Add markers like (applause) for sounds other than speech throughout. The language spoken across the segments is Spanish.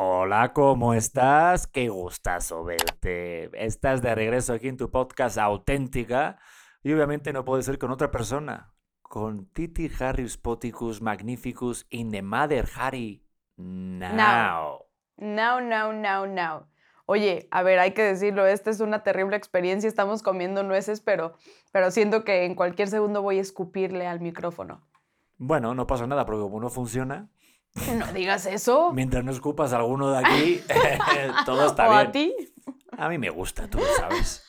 Hola, ¿cómo estás? Qué gustazo verte. Estás de regreso aquí en tu podcast auténtica y obviamente no puede ser con otra persona. Con Titi Harry Spoticus Magnificus in the Mother Harry now. No, no, no, no. Oye, a ver, hay que decirlo, esta es una terrible experiencia, estamos comiendo nueces, pero, pero siento que en cualquier segundo voy a escupirle al micrófono. Bueno, no pasa nada porque como no funciona, No digas eso. mientras no escupas a alguno de aquí, (laughs) todo está ¿O bien. a ti? A mí me gusta, tú lo sabes.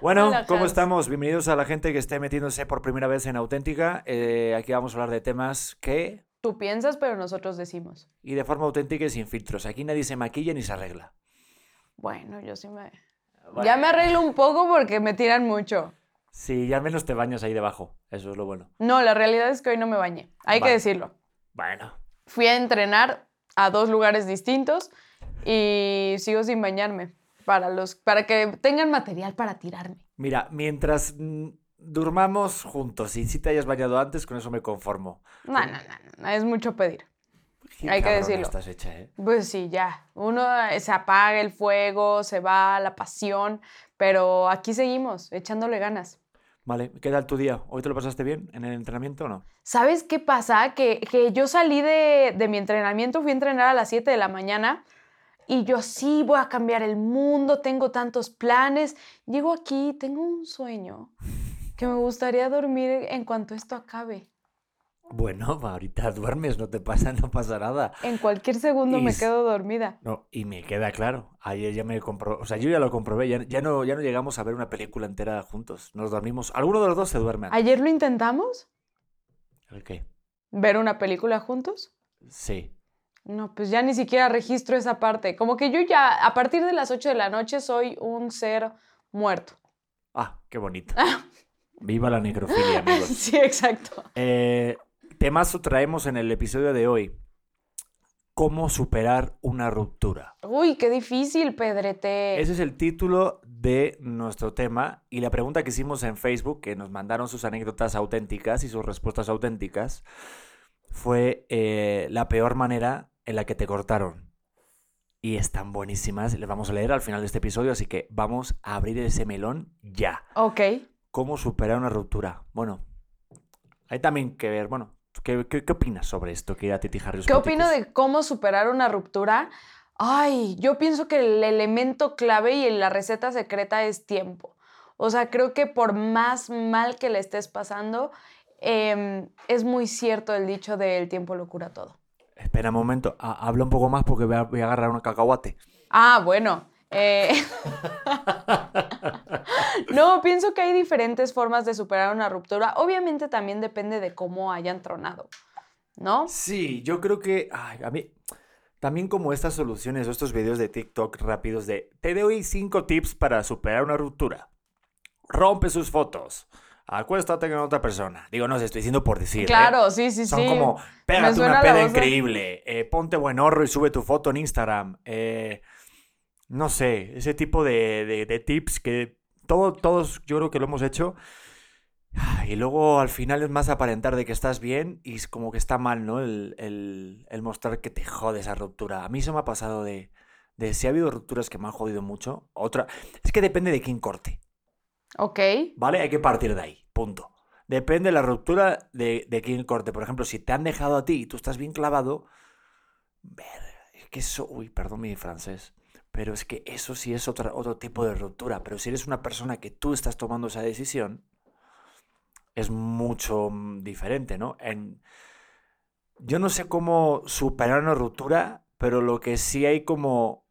Bueno, Hola, ¿cómo Hans. estamos? Bienvenidos a la gente que esté metiéndose por primera vez en Auténtica. Eh, aquí vamos a hablar de temas que, Tú piensas, pero nosotros decimos. y de forma auténtica y sin filtros. Aquí nadie se maquilla ni se arregla. Bueno, yo sí me... Ya me arreglo un poco porque me tiran mucho. Sí, ya al menos te bañas ahí debajo. Eso es lo bueno. No, la realidad es que hoy no me bañé. Hay Vale. que decirlo. Bueno, Fui a entrenar a dos lugares distintos y sigo sin bañarme para, los, para que tengan material para tirarme. mira, mientras mm, durmamos juntos y si te hayas bañado antes, con eso me conformo. No, no, no, no, es mucho pedir. Qué Hay que decirlo. Estás hecha, ¿eh? Pues sí, ya. Uno eh, se apaga el fuego, se va la pasión, pero aquí seguimos, echándole ganas. Vale, ¿qué tal tu día? ¿Hoy te lo pasaste bien en el entrenamiento o no? ¿Sabes qué pasa? Que, que yo salí de, de mi entrenamiento, fui a entrenar a las 7 de la mañana y yo sí voy a cambiar el mundo, tengo tantos planes. Llego aquí, tengo un sueño que me gustaría dormir en cuanto esto acabe. Bueno, (laughs) ahorita duermes, no te pasa, no pasa nada. En cualquier segundo Y me quedo dormida. No, y me queda claro. Ayer ya me compró, o sea, yo ya lo comprobé, ya, ya no, ya no llegamos a ver una película entera juntos. Nos dormimos. Alguno de los dos se duerme. ¿Ayer lo intentamos? ¿El qué? ¿Ver una película juntos? Sí. No, pues ya ni siquiera registro esa parte. Como que yo ya, a partir de las 8 de la noche, soy un ser muerto. Ah, qué bonito. (laughs) Viva la necrofilia, amigos. Sí, exacto. Eh, temazo traemos en el episodio de hoy. ¿Cómo superar una ruptura? Uy, qué difícil, Pedrete. Ese es el título de nuestro tema y la pregunta que hicimos en Facebook, que nos mandaron sus anécdotas auténticas y sus respuestas auténticas, fue eh, la peor manera en la que te cortaron. Y están buenísimas, les vamos a leer al final de este episodio, así que vamos a abrir ese melón ya. Ok. ¿Cómo superar una ruptura? Bueno, hay también que ver, bueno, ¿qué, qué, qué opinas sobre esto, querida Titi Harris? ¿Qué opino de cómo superar una ruptura? Ay, yo pienso que el elemento clave y la receta secreta es tiempo. O sea, creo que por más mal que le estés pasando, em, es muy cierto el dicho de el tiempo lo cura todo. Espera un momento, ha- habla un poco más porque voy a, voy a agarrar una cacahuate. Ah, bueno. eh, (laughs) no, pienso que hay diferentes formas de superar una ruptura. Obviamente también depende de cómo hayan tronado, ¿no? Sí, yo creo que ay, a mí también como estas soluciones o estos videos de TikTok rápidos de te doy cinco tips para superar una ruptura. Rompe sus fotos. Acuéstate con otra persona. Digo, no sé, estoy diciendo por decir. ¿eh? Claro, sí, sí, Son sí. como, pégate una peda increíble, eh, ponte buen horro y sube tu foto en Instagram. eh, no sé, ese tipo de, de- de tips que todo- todos yo creo que lo hemos hecho. Y luego al final es más aparentar de que estás bien y es como que está mal, ¿no? El, el- el mostrar que te jode esa ruptura. A mí se me ha pasado de, de si ha habido rupturas que me han jodido mucho. Otra, es que depende de quién corte. Ok. ¿Vale? Hay que partir de ahí, punto. Depende de la ruptura de, de quién corte. Por ejemplo, si te han dejado a ti y tú estás bien clavado, ver, es que eso, uy, perdón mi francés, pero es que eso sí es otra, otro tipo de ruptura. Pero si eres una persona que tú estás tomando esa decisión, es mucho mm, diferente, ¿no? En, yo no sé cómo superar una ruptura, pero lo que sí hay como,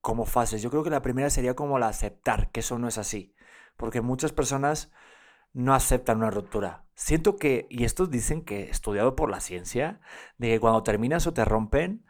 como fases. Yo creo que la primera sería como la aceptar que eso no es así. Porque muchas personas no aceptan una ruptura. Siento que, y estos dicen que, estudiado por la ciencia, de que cuando terminas o te rompen,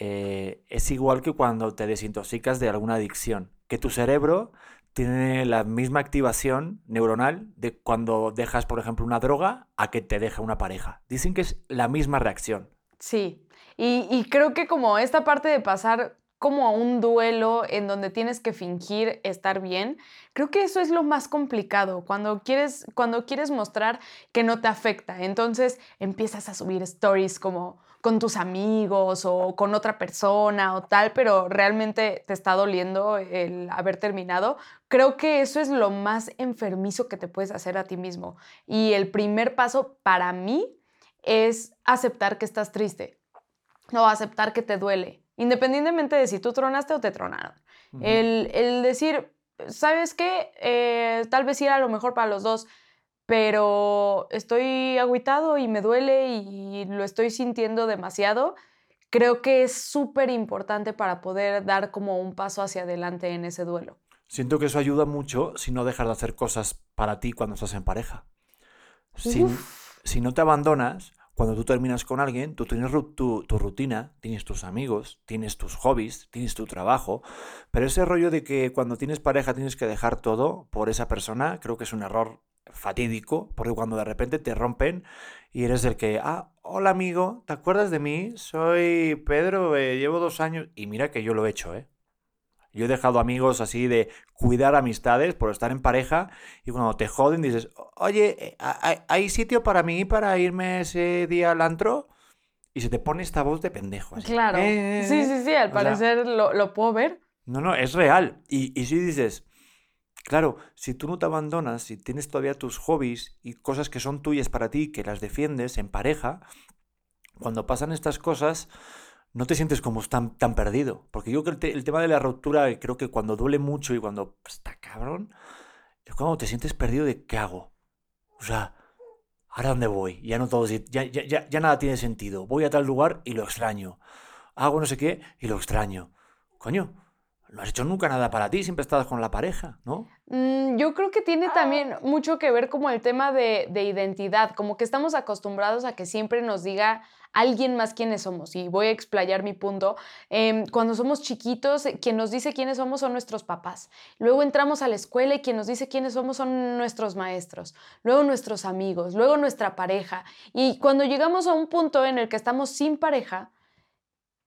eh, es igual que cuando te desintoxicas de alguna adicción. Que tu cerebro tiene la misma activación neuronal de cuando dejas, por ejemplo, una droga a que te deja una pareja. Dicen que es la misma reacción. Sí. Y, y creo que como esta parte de pasar como a un duelo en donde tienes que fingir estar bien, creo que eso es lo más complicado, cuando quieres, cuando quieres mostrar que no te afecta. Entonces empiezas a subir stories como, con tus amigos o con otra persona o tal, pero realmente te está doliendo el haber terminado, creo que eso es lo más enfermizo que te puedes hacer a ti mismo. Y el primer paso para mí es aceptar que estás triste o aceptar que te duele, independientemente de si tú tronaste o te tronaron. el, el, decir, ¿sabes qué? Eh, tal vez era lo mejor para los dos, pero estoy agüitado y me duele y lo estoy sintiendo demasiado. Creo que es súper importante para poder dar como un paso hacia adelante en ese duelo. Siento que eso ayuda mucho si no dejas de hacer cosas para ti cuando estás en pareja. Si, si no te abandonas, cuando tú terminas con alguien, tú tienes tu, tu, rutina, tienes tus amigos, tienes tus hobbies, tienes tu trabajo, pero ese rollo de que cuando tienes pareja tienes que dejar todo por esa persona, creo que es un error fatídico, porque cuando de repente te rompen y eres el que, ah, hola amigo, ¿te acuerdas de mí? Soy Pedro, eh, llevo dos años, y mira que yo lo he hecho, ¿eh? Yo he dejado amigos así de cuidar amistades por estar en pareja y cuando te joden dices, oye, eh, ¿hay sitio para mí para irme ese día al antro? Y se te pone esta voz de pendejo. Claro. Eh, sí, sí, sí, al parecer lo, puedo ver. No, no, es real. Y, y si dices, claro, si tú no te abandonas, si tienes todavía tus hobbies y cosas que son tuyas para ti, que las defiendes en pareja, cuando pasan estas cosas, no te sientes como tan, tan perdido. Porque yo creo que el, tema de la ruptura, creo que cuando duele mucho y cuando está cabrón, es cuando te sientes perdido de qué hago. O sea, ¿ahora dónde voy? Ya no todo, ya, ya, ya, nada tiene sentido. Voy a tal lugar y lo extraño. Hago no sé qué y lo extraño. Coño, no has hecho nunca nada para ti, siempre estás con la pareja, ¿no? Mm, yo creo que tiene también mucho que ver como el tema de, de, identidad, como que estamos acostumbrados a que siempre nos diga alguien más quiénes somos. Y voy a explayar mi punto. Em, cuando somos chiquitos, eh, quien nos dice quiénes somos son nuestros papás. Luego entramos a la escuela y quien nos dice quiénes somos son nuestros maestros. Luego nuestros amigos. Luego nuestra pareja. Y cuando llegamos a un punto en el que estamos sin pareja,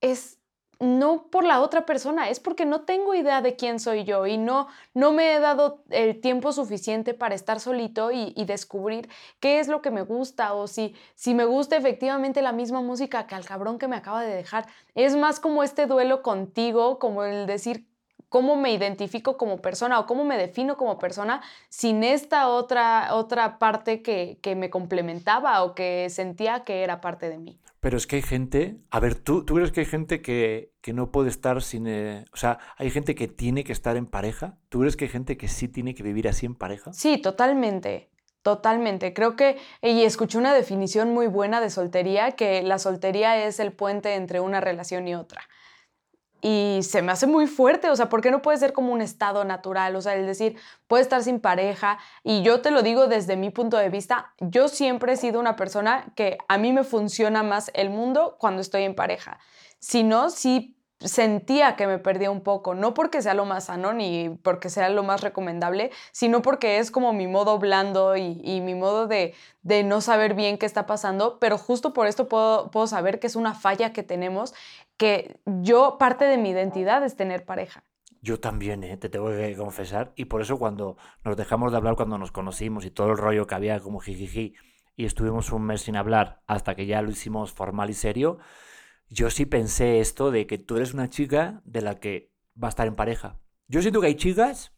es no por la otra persona, es porque no tengo idea de quién soy yo y no, no me he dado el tiempo suficiente para estar solito y, descubrir qué es lo que me gusta o si, si me gusta efectivamente la misma música que al cabrón que me acaba de dejar. Es más como este duelo contigo, como el decir cómo me identifico como persona o cómo me defino como persona sin esta otra, otra parte que, que me complementaba o que sentía que era parte de mí. Pero es que hay gente, a ver, ¿tú, tú crees que hay gente que, no puede estar sin... Eh, o sea, hay gente que tiene que estar en pareja? ¿Tú crees que hay gente que sí tiene que vivir así en pareja? Sí, totalmente. Totalmente. Creo que, y escuché una definición muy buena de soltería, que la soltería es el puente entre una relación y otra y se me hace muy fuerte, o sea, ¿por qué no puede ser como un estado natural? O sea, el decir, puede estar sin pareja y yo te lo digo desde mi punto de vista, yo siempre he sido una persona que a mí me funciona más el mundo cuando estoy en pareja. Si no, sí sentía que me perdía un poco, no porque sea lo más sano ni porque sea lo más recomendable, sino porque es como mi modo blando y, mi modo de, de, no saber bien qué está pasando, pero justo por esto puedo, puedo saber que es una falla que tenemos, que yo, parte de mi identidad es tener pareja. Yo también, ¿eh? te tengo que confesar, y por eso cuando nos dejamos de hablar cuando nos conocimos y todo el rollo que había como jijiji, y estuvimos un mes sin hablar hasta que ya lo hicimos formal y serio, yo sí pensé esto de que tú eres una chica de la que va a estar en pareja. Yo siento que hay chicas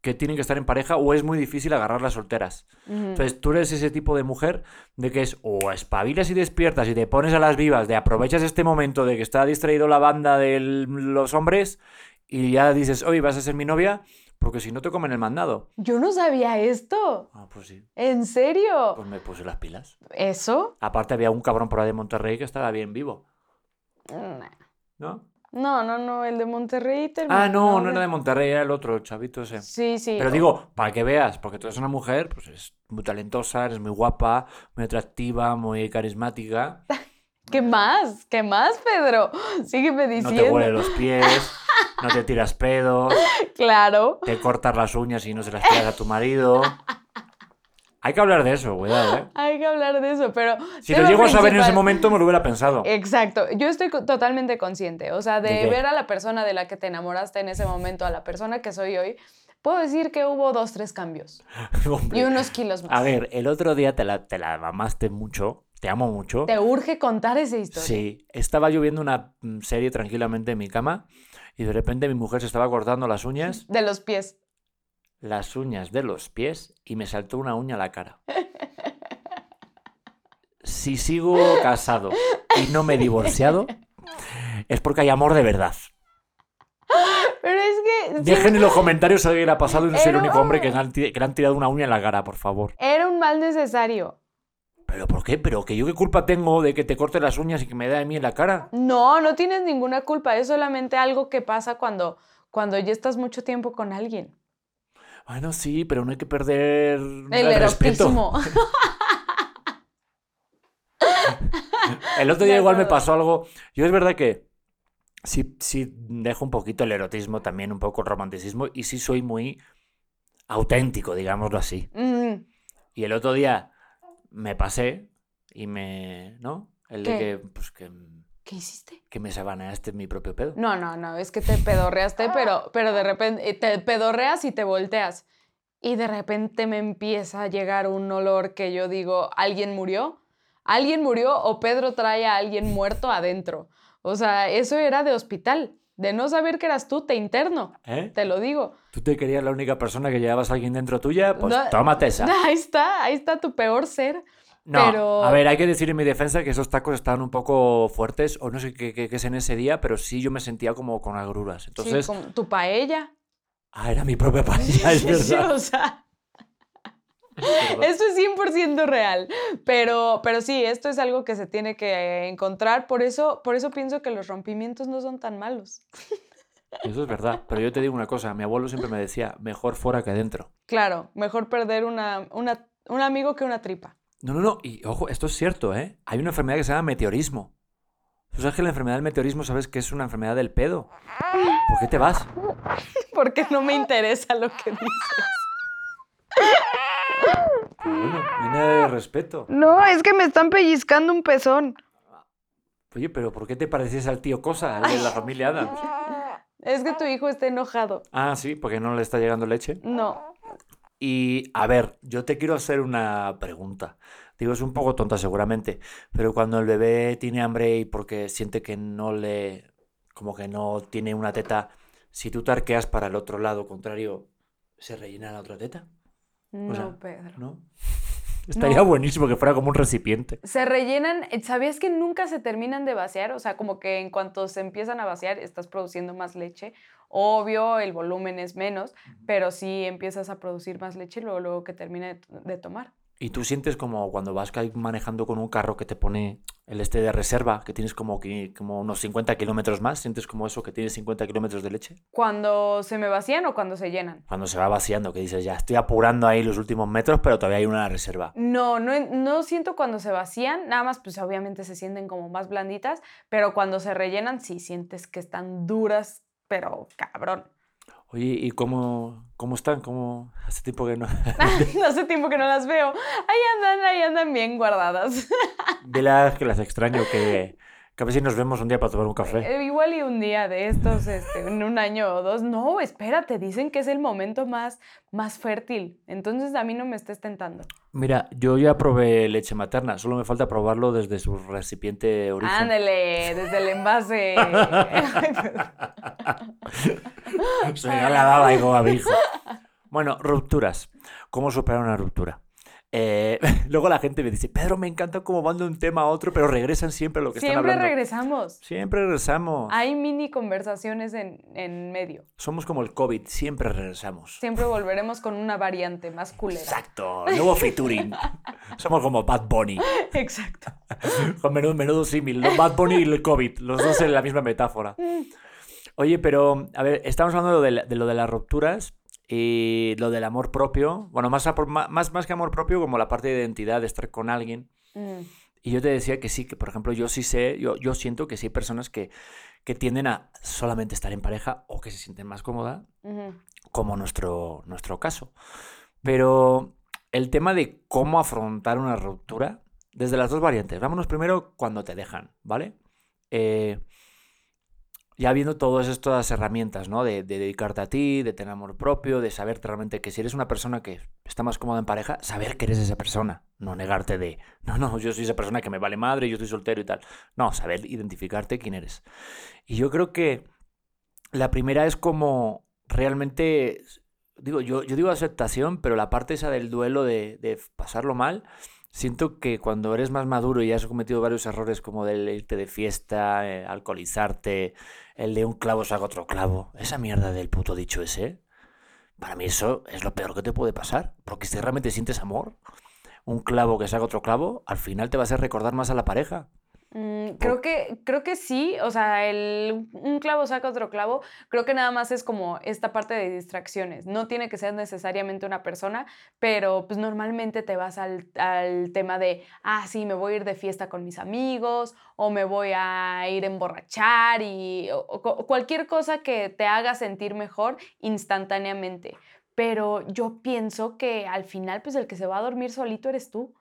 que tienen que estar en pareja o es muy difícil agarrar las solteras. Entonces tú eres ese tipo de mujer de que es o espabilas y despiertas y te pones a las vivas, de aprovechas este momento de que está distraído la banda de los hombres y ya dices, oye, vas a ser mi novia, porque si no te comen el mandado. Yo no sabía esto. Ah, pues sí. ¿En serio? Pues me puse las pilas. ¿Eso? Aparte había un cabrón por ahí de Monterrey que estaba bien vivo. ¿No? No, no, no, el de Monterrey Ah, no, no era de Monterrey, era el otro, chavito ese. Sí, sí. Pero digo, para que veas, porque tú eres una mujer, pues es muy talentosa, eres muy guapa, muy atractiva, muy carismática. (laughs) ¿Qué más? ¿Qué más, Pedro? (gasps) Sígueme diciendo. No te huele los pies, no te tiras pedos. (laughs) Claro. Te cortas las uñas y no se las tiras a tu marido. (laughs) Hay que hablar de eso, cuidado, ¿eh? (laughs) Hay que hablar de eso, pero... Si lo llego a saber en ese momento, me lo hubiera pensado. Exacto. Yo estoy totalmente consciente. O sea, de, ver a la persona de la que te enamoraste en ese momento, a la persona que soy hoy, puedo decir que hubo dos, tres cambios. (laughs) y unos kilos más. A ver, el otro día te la, te la mamaste mucho te amo mucho. Te urge contar esa historia. Sí, estaba yo viendo una mm, serie tranquilamente en mi cama y de repente mi mujer se estaba cortando las uñas, De los pies. Las uñas de los pies y me saltó una uña a la cara. Si sigo casado y no me he divorciado, es porque hay amor de verdad. Pero es que sí, Dejen en los comentarios si alguien ha pasado y no soy el único hombre que le, han, ti- que le han tirado una uña en la cara, por favor. era un mal necesario. ¿Pero por qué? ¿Pero que yo qué culpa tengo de que te corte las uñas y que me dé a mí en la cara? No, no tienes ninguna culpa. Es solamente algo que pasa cuando, cuando ya estás mucho tiempo con alguien. Bueno, sí, pero no hay que perder El respeto. erotismo. (laughs) El otro día igual me pasó algo. Yo es verdad que sí, sí dejo un poquito el erotismo, también un poco el romanticismo, y sí soy muy auténtico, digámoslo así. Mm, Y el otro día me pasé y me. ¿No? El de que, pues, que, ¿Qué hiciste? que me sabaneaste mi propio pedo. No, no, no, es que te pedorreaste, pero, pero de repente eh, te pedorreas y te volteas. Y de repente me empieza a llegar un olor que yo digo, ¿alguien murió? ¿Alguien murió o Pedro trae a alguien muerto adentro? O sea, eso era de hospital. De no saber que eras tú, te interno, ¿Eh? te lo digo. ¿Tú te querías la única persona que llevabas a alguien dentro tuya? Pues No- tómate esa. (laughs) Ahí está, ahí está tu peor ser. No, pero- a ver, hay que decir en mi defensa que esos tacos estaban un poco fuertes, o no sé qué, qué- qué es en ese día, pero sí yo me sentía como con agruras. Entonces, sí, como tu paella. ah, era mi propia paella, (laughs) es verdad. o sea. Esto es 100% real, pero, pero sí, esto es algo que se tiene que encontrar, por eso, por eso pienso que los rompimientos no son tan malos. Eso es verdad. Pero yo te digo una cosa, mi abuelo siempre me decía, mejor fuera que dentro. Claro, mejor perder una, una- un amigo que una tripa. No, no, no. Y ojo, esto es cierto, ¿eh? Hay una enfermedad que se llama meteorismo. ¿Tú sabes que la enfermedad del meteorismo sabes que es una enfermedad del pedo? ¿Por qué te vas? (laughs) Porque no me interesa lo que dices. Bueno, viene de respeto. No, es que me están pellizcando un pezón. Oye, pero ¿por qué te pareces al tío Cosa, al de la familia Adams? Es que tu hijo está enojado. Ah, sí, porque no le está llegando leche. No. Y a ver, yo te quiero hacer una pregunta. Digo, es un poco tonta seguramente, pero cuando el bebé tiene hambre y porque siente que no le, como que no tiene una teta, si tú te arqueas para el otro lado contrario, ¿se rellena la otra teta? No, sea, Pedro. ¿No? (laughs) Estaría buenísimo que fuera como un recipiente. Se rellenan, ¿sabías que nunca se terminan de vaciar? O sea, como que en cuanto se empiezan a vaciar, estás produciendo más leche. Obvio, el volumen es menos, pero sí empiezas a producir más leche luego, luego que termina de, de tomar. Y tú sientes como cuando vas manejando con un carro que te pone el este de reserva, que tienes como, que- como unos 50 kilómetros más, sientes como eso que tienes 50 kilómetros de leche. Cuando se me vacían o cuando se llenan. Cuando se va vaciando, que dices, ya estoy apurando ahí los últimos metros, pero todavía hay una reserva. No, no, no siento cuando se vacían, nada más pues obviamente se sienten como más blanditas, pero cuando se rellenan sí sientes que están duras, pero cabrón. Oye, ¿y cómo, cómo están? ¿Cómo hace tiempo que (laughs) no? Hace tiempo que no las veo. Ahí andan, ahí andan bien guardadas. Dilas que las extraño, que, que a ver si nos vemos un día para tomar un café. Eh, Igual y un día de estos, este, en un año o dos. No, espérate, dicen que es el momento más, más fértil. Entonces a mí no me estés tentando. Mira, yo ya probé leche materna, solo me falta probarlo desde su recipiente origen. Ándale, desde el envase. (laughs) (laughs) Se me la baba y como. Bueno, rupturas. ¿Cómo superar una ruptura? Eh, (laughs) luego la gente me dice, Pedro, me encanta cómo van de un tema a otro, pero regresan siempre a lo que están Siempre hablando. regresamos. Siempre regresamos. Hay mini conversaciones en, en medio. Somos como el COVID, siempre regresamos. Siempre volveremos con una variante más culera. Exacto, nuevo (laughs) featuring. Somos como Bad Bunny. Exacto. (laughs) Con menudo, menudo símil. Bad Bunny y el COVID, los dos en la misma metáfora. Oye, pero, a ver, estamos hablando de, la- de lo de las rupturas y lo del amor propio. Bueno, más, más, más que amor propio, como la parte de identidad, de estar con alguien. Mm, Y yo te decía que sí, que por ejemplo, yo sí sé, yo, yo siento que sí hay personas que, que tienden a solamente estar en pareja o que se sienten más cómodas, ujú. como nuestro, nuestro caso. Pero el tema de cómo afrontar una ruptura, desde las dos variantes. Vámonos primero cuando te dejan, ¿vale? Eh, ya viendo todas estas herramientas, ¿no? De, de, dedicarte a ti, de tener amor propio, de saber realmente que si eres una persona que está más cómoda en pareja, saber que eres esa persona, no negarte de, no, no, yo soy esa persona que me vale madre, yo estoy soltero y tal. No, saber identificarte quién eres. Y yo creo que la primera es como realmente, digo, yo, yo digo aceptación, pero la parte esa del duelo de, de pasarlo mal, siento que cuando eres más maduro y has cometido varios errores como el irte de fiesta, eh, alcoholizarte, el de un clavo saca otro clavo, esa mierda del puto dicho ese, para mí eso es lo peor que te puede pasar, porque si realmente sientes amor, un clavo que saca otro clavo, al final te va a hacer recordar más a la pareja. Mm, creo, que, creo que sí, o sea, el, un clavo saca otro clavo, creo que nada más es como esta parte de distracciones, no tiene que ser necesariamente una persona, pero pues normalmente te vas al, al tema de, ah, sí, me voy a ir de fiesta con mis amigos o me voy a ir a emborrachar y o, cualquier cosa que te haga sentir mejor instantáneamente. Pero yo pienso que al final, pues el que se va a dormir solito eres tú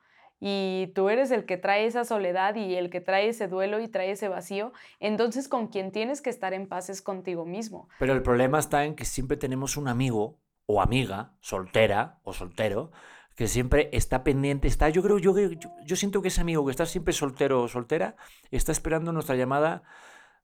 y tú eres el que trae esa soledad y el que trae ese duelo y trae ese vacío, entonces con quien tienes que estar en paz es contigo mismo. Pero el problema está en que siempre tenemos un amigo o amiga, soltera o soltero, que siempre está pendiente, está, yo creo, yo, yo, yo siento que ese amigo que está siempre soltero o soltera, está esperando nuestra llamada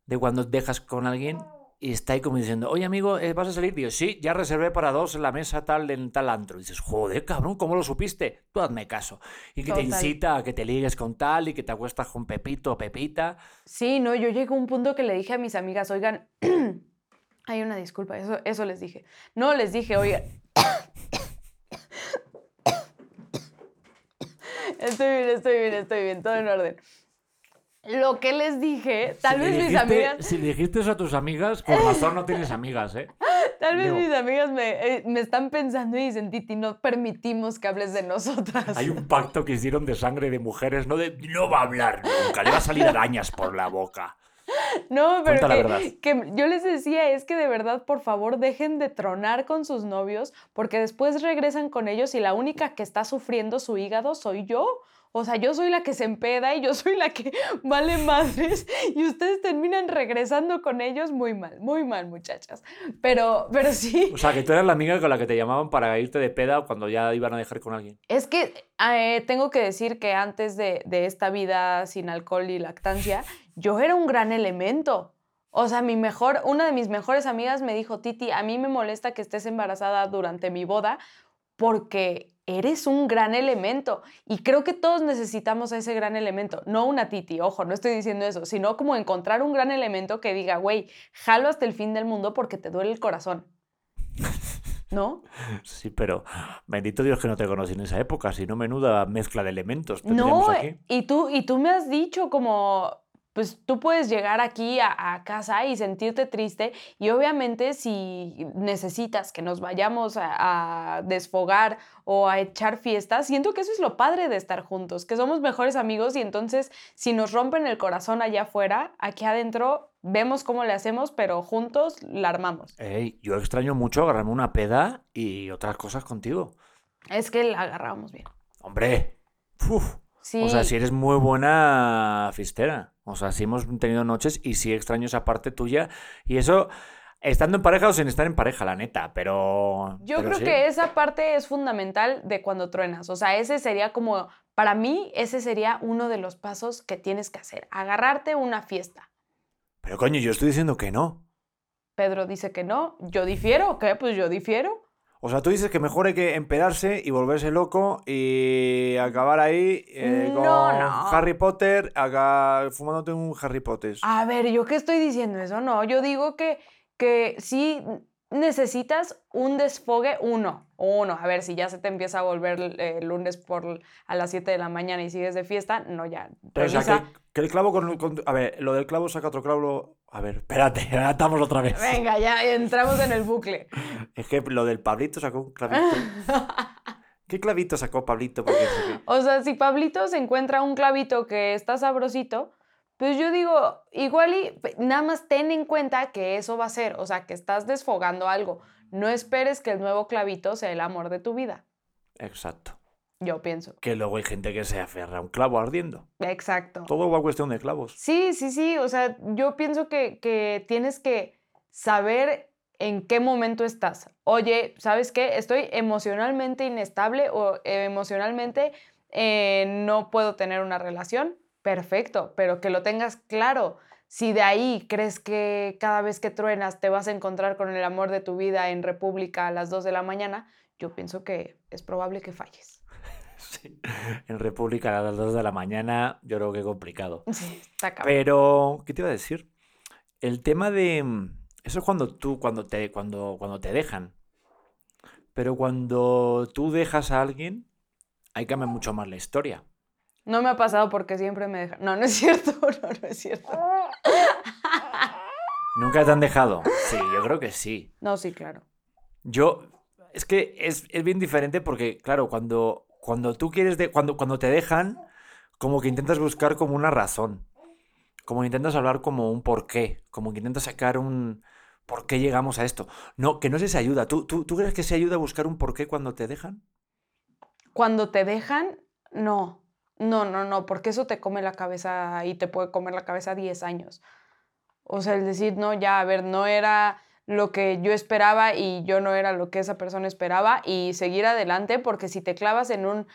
de cuando dejas con alguien y está ahí como diciendo, oye amigo, eh, ¿vas a salir? Digo, sí, ya reservé para dos en la mesa tal, en tal antro. Y dices, joder, cabrón, ¿cómo lo supiste? Tú hazme caso. Y que te incita a que te ligues con tal y que te acuestas con Pepito o Pepita. Sí, no, yo llegué a un punto que le dije a mis amigas, oigan, (clears throat) hay una disculpa, eso, eso les dije. No, les dije, oigan. (coughs) estoy bien, estoy bien, estoy bien, todo en orden lo que les dije, tal vez mis amigas... Si dijiste eso a tus amigas, con (laughs) razón no tienes amigas, ¿eh? Tal vez mis amigas eh, me, están pensando y dicen, Titi, no permitimos que hables de nosotras. Hay un pacto que hicieron de sangre de mujeres, no de no va a hablar nunca, le va a salir arañas por la boca. No, pero que, que, yo les decía es que de verdad, por favor, dejen de tronar con sus novios porque después regresan con ellos y la única que está sufriendo su hígado soy yo. O sea, yo soy la que se empeda y yo soy la que (laughs) vale madres y ustedes terminan regresando con ellos muy mal, muy mal, muchachas. Pero, pero sí. O sea, que tú eras la amiga con la que te llamaban para irte de peda cuando ya iban a dejar con alguien. Es que eh, tengo que decir que antes de, de esta vida sin alcohol y lactancia, yo era un gran elemento. O sea, mi mejor, una de mis mejores amigas me dijo, Titi, a mí me molesta que estés embarazada durante mi boda porque eres un gran elemento. Y creo que todos necesitamos a ese gran elemento. No una titi, ojo, no estoy diciendo eso, sino como encontrar un gran elemento que diga, güey, jalo hasta el fin del mundo porque te duele el corazón. (laughs) ¿No? Sí, pero bendito Dios que no te conocí en esa época, si no menuda mezcla de elementos. No, y tú, y tú me has dicho como, pues tú puedes llegar aquí a, casa y sentirte triste y obviamente si necesitas que nos vayamos a, desfogar o a echar fiestas, siento que eso es lo padre de estar juntos, que somos mejores amigos y entonces si nos rompen el corazón allá afuera, aquí adentro vemos cómo le hacemos, pero juntos la armamos. yo extraño mucho agarrarme una peda y otras cosas contigo. Es que la agarramos bien. Hombre, uf. O sea, si eres muy buena fistera. O sea, si hemos tenido noches y sí extraño esa parte tuya. Y eso, estando en pareja o sin estar en pareja, la neta, pero... Yo creo que esa parte es fundamental de cuando truenas. O sea, ese sería como, para mí, ese sería uno de los pasos que tienes que hacer. Agarrarte una fiesta. Pero coño, yo estoy diciendo que no. Pedro dice que no. ¿Yo difiero? ¿Qué? Pues yo difiero. O sea, tú dices que mejor hay que empedarse y volverse loco y acabar ahí eh, con Harry Potter, fumándote un Harry Potter. A ver, ¿yo qué estoy diciendo eso? No, yo digo que, que sí necesitas un desfogue uno. Uno, a ver, si ya se te empieza a volver el eh, lunes por a las 7 de la mañana y sigues de fiesta, no, ya. Pero, o sea, que, el clavo con, con, A ver, lo del clavo saca otro clavo a ver, espérate, (laughs) estamos otra vez. Venga, ya entramos en el bucle. (laughs) es que lo del Pablito sacó un clavito. (laughs) ¿Qué clavito sacó Pablito? o sea, si Pablito se encuentra un clavito que está sabrosito, pues yo digo, igual y nada más ten en cuenta que eso va a ser, o sea, que estás desfogando algo. No esperes que el nuevo clavito sea el amor de tu vida. Exacto. yo pienso. Que luego hay gente que se aferra a un clavo ardiendo. Exacto. Todo va a cuestión de clavos. Sí, sí, sí. O sea, yo pienso que, que tienes que saber en qué momento estás. Oye, ¿sabes qué? Estoy emocionalmente inestable o eh, emocionalmente eh, no puedo tener una relación. Perfecto, pero que lo tengas claro. Si de ahí crees que cada vez que truenas te vas a encontrar con el amor de tu vida en República a las 2 de la mañana, yo pienso que es probable que falles. (laughs) Sí. En República a las 2 de la mañana, yo creo que es complicado. Sí, está cabrón. Pero, ¿qué te iba a decir? El tema de. mm, Eso es cuando tú, cuando te, cuando, cuando te dejan. Pero cuando tú dejas a alguien, ahí cambia mucho más la historia. No me ha pasado porque siempre me dejan. No, no es (laughs) cierto, no, no es cierto. ¿Nunca te han dejado? Sí, yo creo que sí. No, sí, claro. Yo, es que es, es bien diferente porque, claro, cuando, cuando tú quieres, de, cuando, cuando te dejan, como que intentas buscar como una razón. Como que intentas hablar como un porqué. Como que intentas sacar un por qué llegamos a esto. No, que no sé si ayuda. ¿Tú, tú, ¿Tú crees que se ayuda a buscar un porqué cuando te dejan? Cuando te dejan, no. No, no, no, porque eso te come la cabeza y te puede comer la cabeza 10 años. O sea, el decir, no, ya, a ver, no era lo que yo esperaba y yo no era lo que esa persona esperaba y seguir adelante porque si te clavas en un,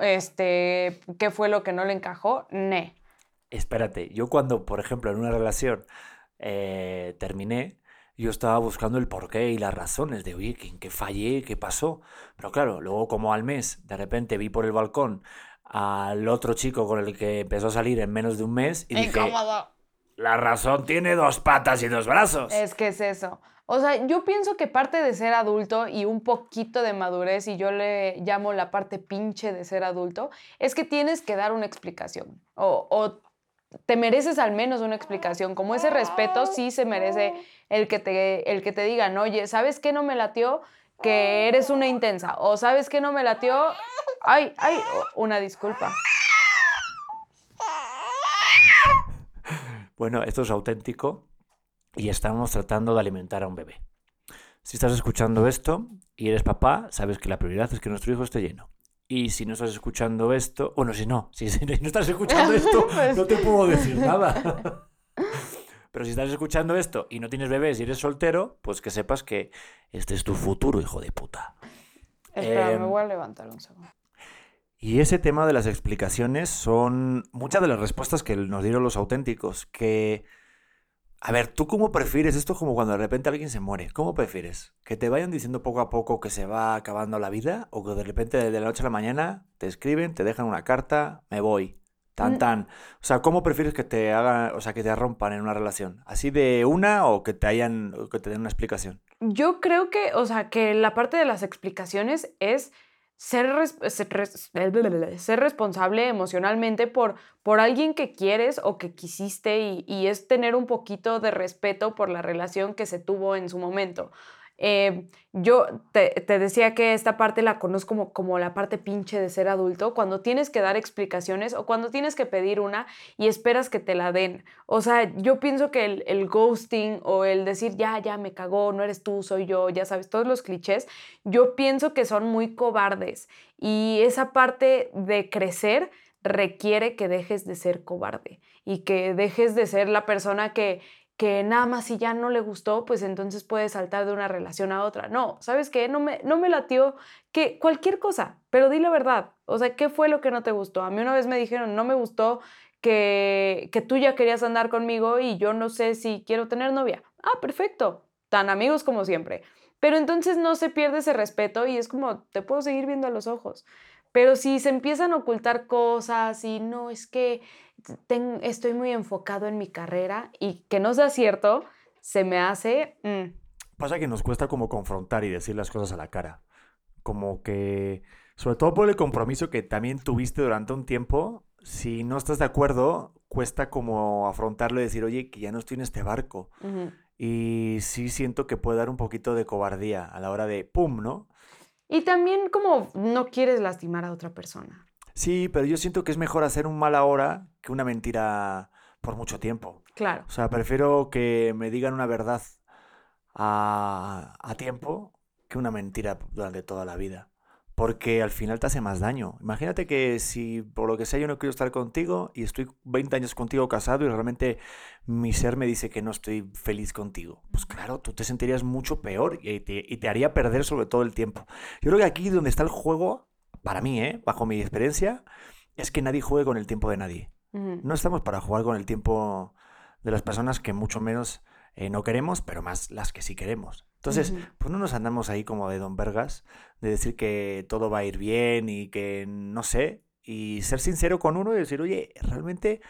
este, ¿qué fue lo que no le encajó? Ne. Espérate, yo cuando, por ejemplo, en una relación eh, terminé, yo estaba buscando el porqué y las razones de, oye, ¿en qué fallé? ¿Qué pasó? Pero claro, luego como al mes, de repente vi por el balcón al otro chico con el que empezó a salir en menos de un mes y dije, la razón tiene dos patas y dos brazos. Es que es eso. O sea, yo pienso que parte de ser adulto y un poquito de madurez, y yo le llamo la parte pinche de ser adulto, es que tienes que dar una explicación. O, o te mereces al menos una explicación. Como ese respeto sí se merece el que te, el que te digan, oye, ¿sabes qué no me latió? Que eres una intensa. O ¿sabes qué no me latió? Ay, ay, una disculpa. Bueno, esto es auténtico y estamos tratando de alimentar a un bebé. Si estás escuchando esto y eres papá, sabes que la prioridad es que nuestro hijo esté lleno. Y si no estás escuchando esto, bueno, si no, si, (laughs) si no estás escuchando (laughs) esto, Pues- no te puedo decir nada. (laughs) Pero si estás escuchando esto y no tienes bebés y eres soltero, pues que sepas que este es tu futuro, hijo de puta. Espera, Em, me voy a levantar un segundo. Y ese tema de las explicaciones son muchas de las respuestas que nos dieron los auténticos. Que, a ver, ¿tú cómo prefieres esto como cuando de repente alguien se muere? ¿Cómo prefieres? ¿Que te vayan diciendo poco a poco que se va acabando la vida? ¿O que de repente de la noche a la mañana te escriben, te dejan una carta, me voy? Tan, tan. O sea, ¿cómo prefieres que te hagan, o sea, que te rompan en una relación? ¿Así de una o que te hayan, o que te den una explicación? Yo creo que, o sea, que la parte de las explicaciones es ser, res- ser, res- ser responsable emocionalmente por, por alguien que quieres o que quisiste y, y es tener un poquito de respeto por la relación que se tuvo en su momento. Eh, yo te, decía que esta parte la conozco como, como la parte pinche de ser adulto, cuando tienes que dar explicaciones o cuando tienes que pedir una y esperas que te la den. O sea, yo pienso que el, el ghosting o el decir, ya, ya me cagó, no eres tú, soy yo, ya sabes, todos los clichés, yo pienso que son muy cobardes y esa parte de crecer requiere que dejes de ser cobarde y que dejes de ser la persona que, que nada más si ya no le gustó, pues entonces puede saltar de una relación a otra. No, ¿sabes qué? No me, no me latió que cualquier cosa, pero di la verdad. O sea, ¿qué fue lo que no te gustó? A mí una vez me dijeron, no me gustó que, que tú ya querías andar conmigo y yo no sé si quiero tener novia. Ah, perfecto. Tan amigos como siempre. Pero entonces no se pierde ese respeto y es como, te puedo seguir viendo a los ojos. Pero si se empiezan a ocultar cosas y no, es que ten- estoy muy enfocado en mi carrera y que no sea cierto, se me hace... mm, Pasa que nos cuesta como confrontar y decir las cosas a la cara. Como que, sobre todo por el compromiso que también tuviste durante un tiempo, si no estás de acuerdo, cuesta como afrontarlo y decir, oye, que ya no estoy en este barco. Y sí siento que puede dar un poquito de cobardía a la hora de, ¡pum!, ¿no? Y también como no quieres lastimar a otra persona. Sí, pero yo siento que es mejor hacer un mal ahora que una mentira por mucho tiempo. Claro. O sea, prefiero que me digan una verdad a, a tiempo que una mentira durante toda la vida. Porque al final te hace más daño. Imagínate que si por lo que sea yo no quiero estar contigo y estoy 20 años contigo casado y realmente mi ser me dice que no estoy feliz contigo. Pues claro, tú te sentirías mucho peor y te, y te haría perder sobre todo el tiempo. Yo creo que aquí donde está el juego, para mí, ¿eh? bajo mi experiencia, es que nadie juegue con el tiempo de nadie. No estamos para jugar con el tiempo de las personas que mucho menos eh, no queremos, pero más las que sí queremos. Entonces, pues no nos andamos ahí como de don Vergas, de decir que todo va a ir bien y que no sé, y ser sincero con uno y decir, oye, realmente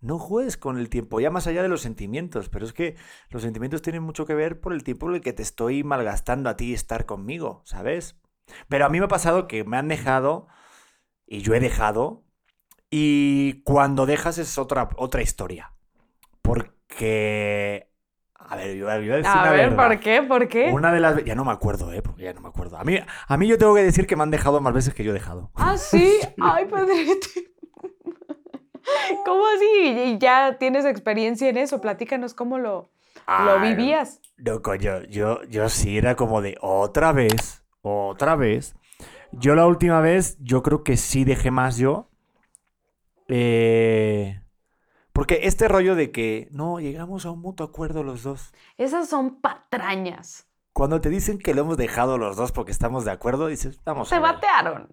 no juegues con el tiempo, ya más allá de los sentimientos, pero es que los sentimientos tienen mucho que ver por el tiempo en el que te estoy malgastando a ti estar conmigo, ¿sabes? Pero a mí me ha pasado que me han dejado y yo he dejado y cuando dejas es otra, otra historia. Porque, a ver, yo, yo voy a decir A una ver, verdad. ¿por qué? ¿Por qué? Una de las... Ya no me acuerdo, ¿eh? Porque ya no me acuerdo. A mí, a mí yo tengo que decir que me han dejado más veces que yo he dejado. Ah, sí. (laughs) Ay, Pedrito. ¿Cómo así? Y ya tienes experiencia en eso. Platícanos cómo lo, lo Ay, vivías. No, coño, yo, yo sí era como de otra vez, otra vez. Yo la última vez, yo creo que sí dejé más yo. Eh, porque este rollo de que no, llegamos a un mutuo acuerdo los dos. Esas son patrañas. Cuando te dicen que lo hemos dejado los dos porque estamos de acuerdo, dices, vamos Se a ver. batearon.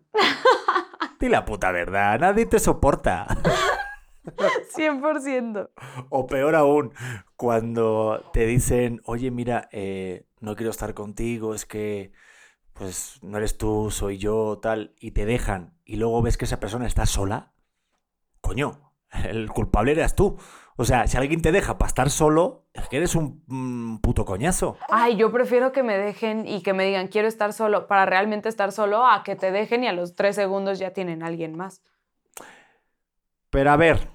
Di la puta verdad, nadie te soporta. (laughs) 100%. O peor aún, cuando te dicen, oye, mira, eh, no quiero estar contigo, es que, pues, no eres tú, soy yo, tal, y te dejan, y luego ves que esa persona está sola, coño, (laughs) el culpable eras tú. O sea, si alguien te deja para estar solo, es que eres un mm, puto coñazo. Ay, yo prefiero que me dejen y que me digan quiero estar solo para realmente estar solo a que te dejen y a los tres segundos ya tienen a alguien más. Pero a ver,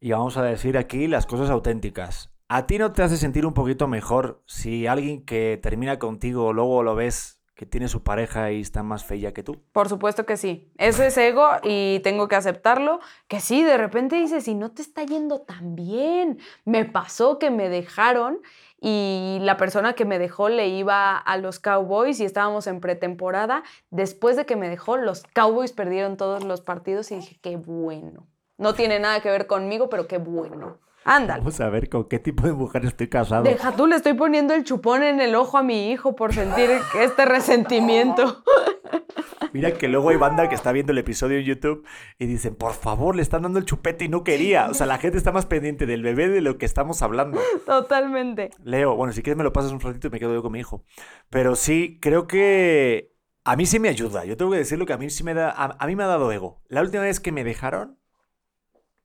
y vamos a decir aquí las cosas auténticas. ¿A ti no te hace sentir un poquito mejor si alguien que termina contigo luego lo ves que tiene su pareja y está más fea que tú? Por supuesto que sí. Eso es ego y tengo que aceptarlo. Que sí, de repente dices, y no te está yendo tan bien. Me pasó que me dejaron y la persona que me dejó le iba a los Cowboys y estábamos en pretemporada. Después de que me dejó, los Cowboys perdieron todos los partidos y dije, qué bueno. No tiene nada que ver conmigo, pero qué bueno. Ándale. Vamos a ver con qué tipo de mujer estoy casado. Deja tú, le estoy poniendo el chupón en el ojo a mi hijo por sentir este resentimiento. (laughs) Mira que luego hay banda que está viendo el episodio en YouTube y dicen, por favor, le están dando el chupete y no quería. O sea, la gente está más pendiente del bebé de lo que estamos hablando. Totalmente. Leo, bueno, si quieres me lo pasas un ratito y me quedo yo con mi hijo. Pero sí, creo que a mí sí me ayuda. Yo tengo que decirlo que a mí sí me da, a, a mí me ha dado ego. La última vez que me dejaron,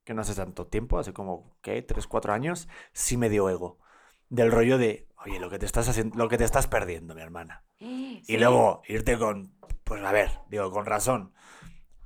que no hace tanto tiempo, hace como, ¿qué? Tres, cuatro años, sí me dio ego. Del rollo de, oye, lo que te estás haciendo, lo que te estás perdiendo, mi hermana. (gasps) Y luego irte con, pues a ver, digo, con razón.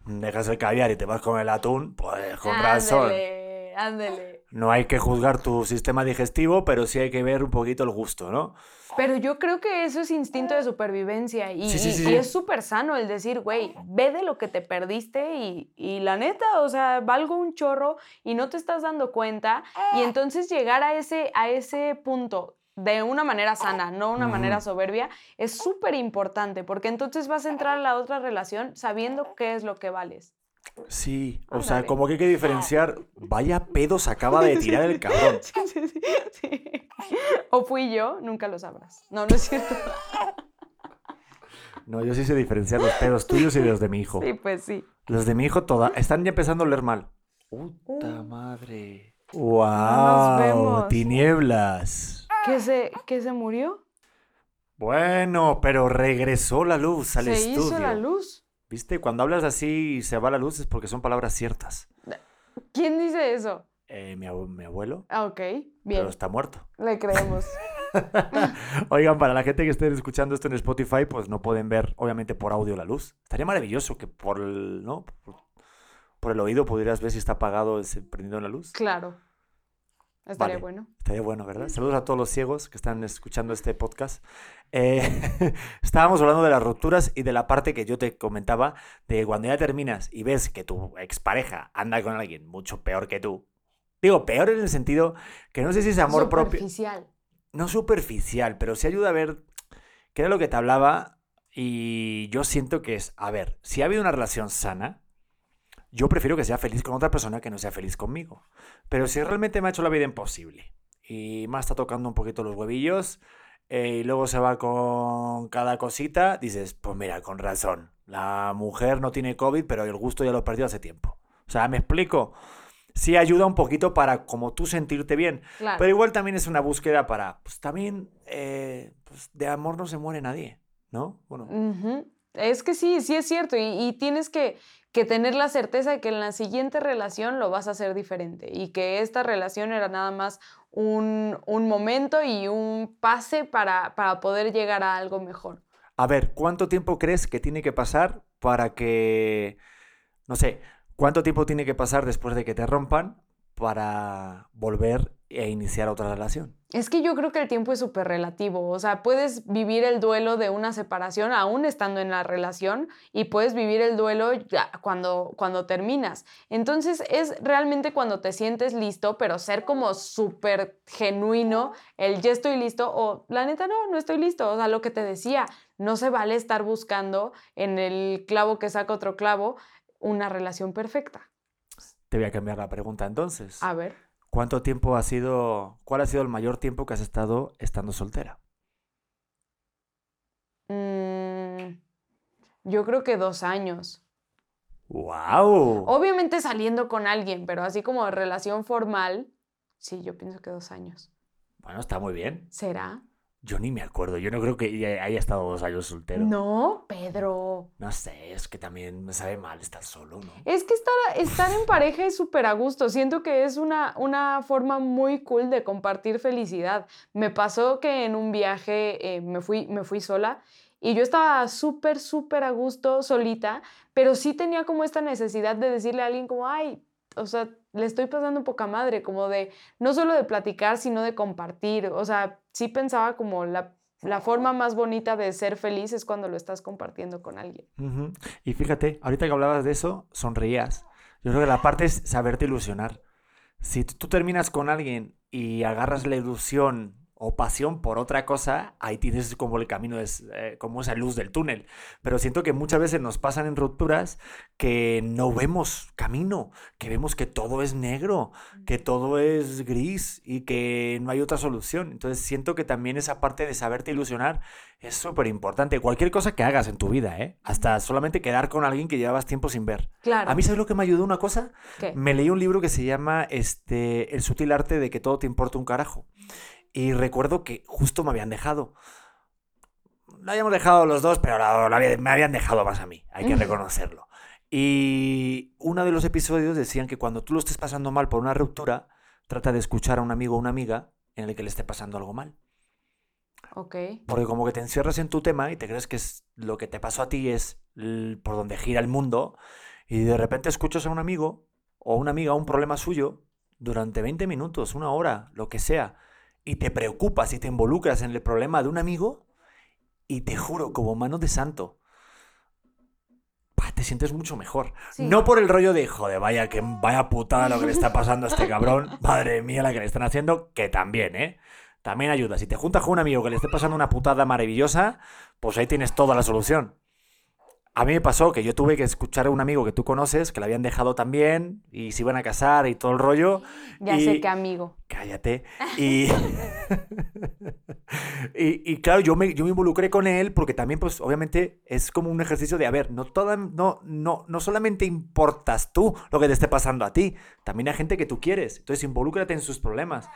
Dejas el caviar y te vas con el atún, pues con razón. Ándele, ándele. No hay que juzgar tu sistema digestivo, pero sí hay que ver un poquito el gusto, ¿no? Pero yo creo que eso es instinto de supervivencia y, Sí, sí, y- sí, y sí. es súper sano el decir, güey, ve de lo que te perdiste y, y la neta, o sea, valgo un chorro y no te estás dando cuenta y entonces llegar a ese, a ese punto de una manera sana, no una manera soberbia, es súper importante porque entonces vas a entrar a la otra relación sabiendo qué es lo que vales. Sí, o sea, como que hay que diferenciar, vaya pedos acaba de tirar el cabrón. (laughs) Sí, sí, sí, sí. O fui yo, nunca lo sabrás. No, no es cierto. No, yo sí sé diferenciar los pedos tuyos y los de mi hijo. Sí, pues sí. Los de mi hijo toda, están ya empezando a oler mal. Puta madre. ¡Wow! nos vemos. Tinieblas. ¿Que se, que se murió? Bueno, pero regresó la luz al se estudio. hizo la luz. ¿Viste? Cuando hablas así y se va la luz es porque son palabras ciertas. ¿Quién dice eso? Eh, mi, abue- mi abuelo, Ah, ok, pero bien, está muerto. le creemos. (laughs) Oigan, para la gente que esté escuchando esto en Spotify, pues no pueden ver, obviamente, por audio la luz. Estaría maravilloso que por el, ¿no? Por, por el oído pudieras ver si está apagado, prendido la luz. Claro. Estaría Vale. bueno. Estaría bueno, ¿verdad? Saludos a todos los ciegos que están escuchando este podcast. Eh, (laughs) estábamos hablando de las rupturas y de la parte que yo te comentaba de cuando ya terminas y ves que tu expareja anda con alguien mucho peor que tú. Digo, peor en el sentido que no sé si es amor propio. Superficial. No superficial, pero sí ayuda a ver, que era lo que te hablaba Y yo siento que es, a ver, si ha habido una relación sana, yo prefiero que sea feliz con otra persona que no sea feliz conmigo. Pero si realmente me ha hecho la vida imposible y me está tocando un poquito los huevillos eh, y luego se va con cada cosita, dices, pues mira, con razón, la mujer no tiene COVID, pero el gusto ya lo perdió hace tiempo. O sea, me explico. Sí ayuda un poquito para como tú sentirte bien. Claro. Pero igual también es una búsqueda para, pues también, eh, pues, de amor no se muere nadie, ¿no? Bueno, Ujú. Es que sí, sí es cierto. Y, y tienes que, que tener la certeza de que en la siguiente relación lo vas a hacer diferente. Y que esta relación era nada más un, un momento y un pase para, para poder llegar a algo mejor. a ver, ¿cuánto tiempo crees que tiene que pasar para que, no sé, cuánto tiempo tiene que pasar después de que te rompan para volver e iniciar otra relación? Es que yo creo que el tiempo es súper relativo. O sea, puedes vivir el duelo de una separación aún estando en la relación y puedes vivir el duelo ya cuando, cuando terminas. Entonces es realmente cuando te sientes listo, pero ser como súper genuino, el ya estoy listo o la neta no, no estoy listo. O sea, lo que te decía, no se vale estar buscando en el clavo que saca otro clavo una relación perfecta. Te voy a cambiar la pregunta entonces. A ver. ¿Cuánto tiempo ha sido, cuál ha sido el mayor tiempo que has estado estando soltera? mm, yo creo que dos años. ¡Wow! Obviamente saliendo con alguien, pero así como de relación formal, sí, yo pienso que dos años. Bueno, está muy bien. ¿Será? Yo ni me acuerdo. Yo no creo que haya estado dos años soltero. No, Pedro. No sé, es que también me sabe mal estar solo, ¿no? Es que estar, estar en pareja es súper a gusto. Siento que es una, una forma muy cool de compartir felicidad. Me pasó que en un viaje eh, me, fui, me fui sola y yo estaba súper, súper a gusto solita, pero sí tenía como esta necesidad de decirle a alguien como, ay, o sea, le estoy pasando poca madre, como de, no solo de platicar, sino de compartir. O sea, sí pensaba como la, la forma más bonita de ser feliz es cuando lo estás compartiendo con alguien. Y fíjate, ahorita que hablabas de eso, sonreías. Yo creo que la parte es saberte ilusionar. Si tú terminas con alguien y agarras la ilusión o pasión por otra cosa, ahí tienes como el camino, es, eh, como esa luz del túnel. Pero siento que muchas veces nos pasan en rupturas que no vemos camino, que vemos que todo es negro, que todo es gris y que no hay otra solución. Entonces siento que también esa parte de saberte ilusionar es súper importante. Cualquier cosa que hagas en tu vida, ¿eh? Hasta solamente quedar con alguien que llevabas tiempo sin ver. Claro. A mí, ¿sabes lo que me ayudó una cosa? ¿Qué? Me leí un libro que se llama este, El sutil arte de que todo te importa un carajo. Y recuerdo que justo me habían dejado. No habíamos dejado los dos, pero la- la había- me habían dejado más a mí, hay que reconocerlo. Y uno de los episodios decían que cuando tú lo estés pasando mal por una ruptura, trata de escuchar a un amigo o una amiga en el que le esté pasando algo mal. Ok. Porque como que te encierras en tu tema y te crees que es lo que te pasó a ti es por donde gira el mundo y de repente escuchas a un amigo o una amiga un problema suyo durante 20 minutos, una hora, lo que sea, y te preocupas y te involucras en el problema de un amigo y te juro, como mano de santo, te sientes mucho mejor. Sí. No por el rollo de, joder, vaya, que vaya putada lo que le está (laughs) pasando a este cabrón, madre mía la que le están haciendo, que también, ¿eh? También ayuda. Si te juntas con un amigo que le esté pasando una putada maravillosa, pues ahí tienes toda la solución. A mí me pasó que yo tuve que escuchar a un amigo que tú conoces, que le habían dejado también, y se iban a casar y todo el rollo. Ya y- sé qué amigo. Cállate. Y, (laughs) y, y claro, yo me, yo me involucré con él porque también, pues, obviamente es como un ejercicio de, a ver, no, toda, no, no, no solamente importas tú lo que te esté pasando a ti, también hay gente que tú quieres. Entonces, involúcrate en sus problemas.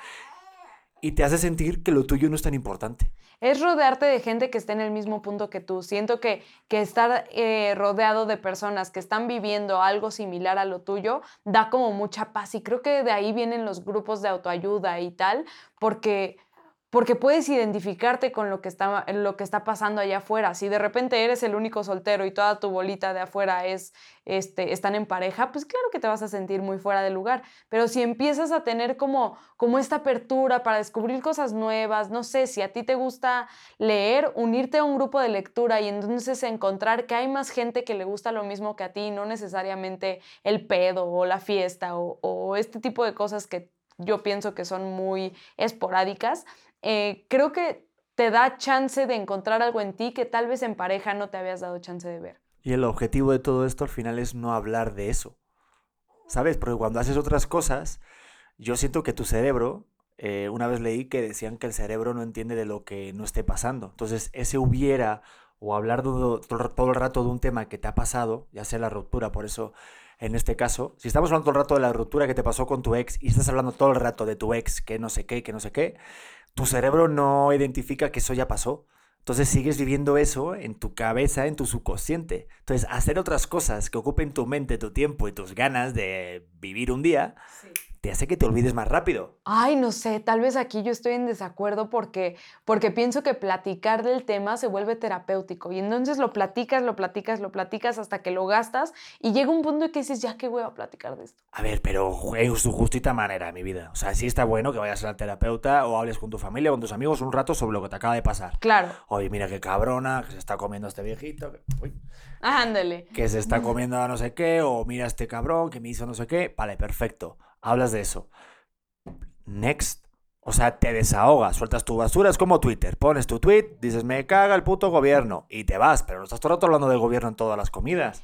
Y te hace sentir que lo tuyo no es tan importante. Es rodearte de gente que esté en el mismo punto que tú. Siento que, que estar eh, rodeado de personas que están viviendo algo similar a lo tuyo da como mucha paz. Y creo que de ahí vienen los grupos de autoayuda y tal, porque, porque puedes identificarte con lo que, está, lo que está pasando allá afuera. Si de repente eres el único soltero y toda tu bolita de afuera es, este, están en pareja, pues claro que te vas a sentir muy fuera de lugar. Pero si empiezas a tener como, como esta apertura para descubrir cosas nuevas, no sé, si a ti te gusta leer, unirte a un grupo de lectura y entonces encontrar que hay más gente que le gusta lo mismo que a ti, no necesariamente el pedo o la fiesta o, o este tipo de cosas que yo pienso que son muy esporádicas, eh, creo que te da chance de encontrar algo en ti que tal vez en pareja no te habías dado chance de ver. Y el objetivo de todo esto al final es no hablar de eso. ¿Sabes? Porque cuando haces otras cosas, yo siento que tu cerebro, eh, una vez leí que decían que el cerebro no entiende de lo que no esté pasando. Entonces, ese hubiera o hablar todo, el rato de un tema que te ha pasado, ya sea la ruptura, por eso en este caso, si estamos hablando todo el rato de la ruptura que te pasó con tu ex y estás hablando todo el rato de tu ex, que no sé qué, que no sé qué, tu cerebro no identifica que eso ya pasó. Entonces sigues viviendo eso en tu cabeza, en tu subconsciente. Entonces, hacer otras cosas que ocupen tu mente, tu tiempo y tus ganas de vivir un día, te hace que te olvides más rápido. Ay, no sé, tal vez aquí yo estoy en desacuerdo porque, porque pienso que platicar del tema se vuelve terapéutico y entonces lo platicas, lo platicas, lo platicas hasta que lo gastas y llega un punto en que dices, ya que voy a platicar de esto. A ver, pero en su justita manera, mi vida. O sea, sí está bueno que vayas al terapeuta o hables con tu familia, con tus amigos un rato sobre lo que te acaba de pasar. Claro. Oye, mira qué cabrona, que se está comiendo este viejito. Que, uy, Ándale. que se está comiendo a no sé qué, o mira este cabrón que me hizo no sé qué. Vale, perfecto. Hablas de eso. Next. O sea, te desahogas, sueltas tu basura, es como Twitter. Pones tu tweet, dices, me caga el puto gobierno, y te vas, pero no estás todo el rato hablando del gobierno en todas las comidas.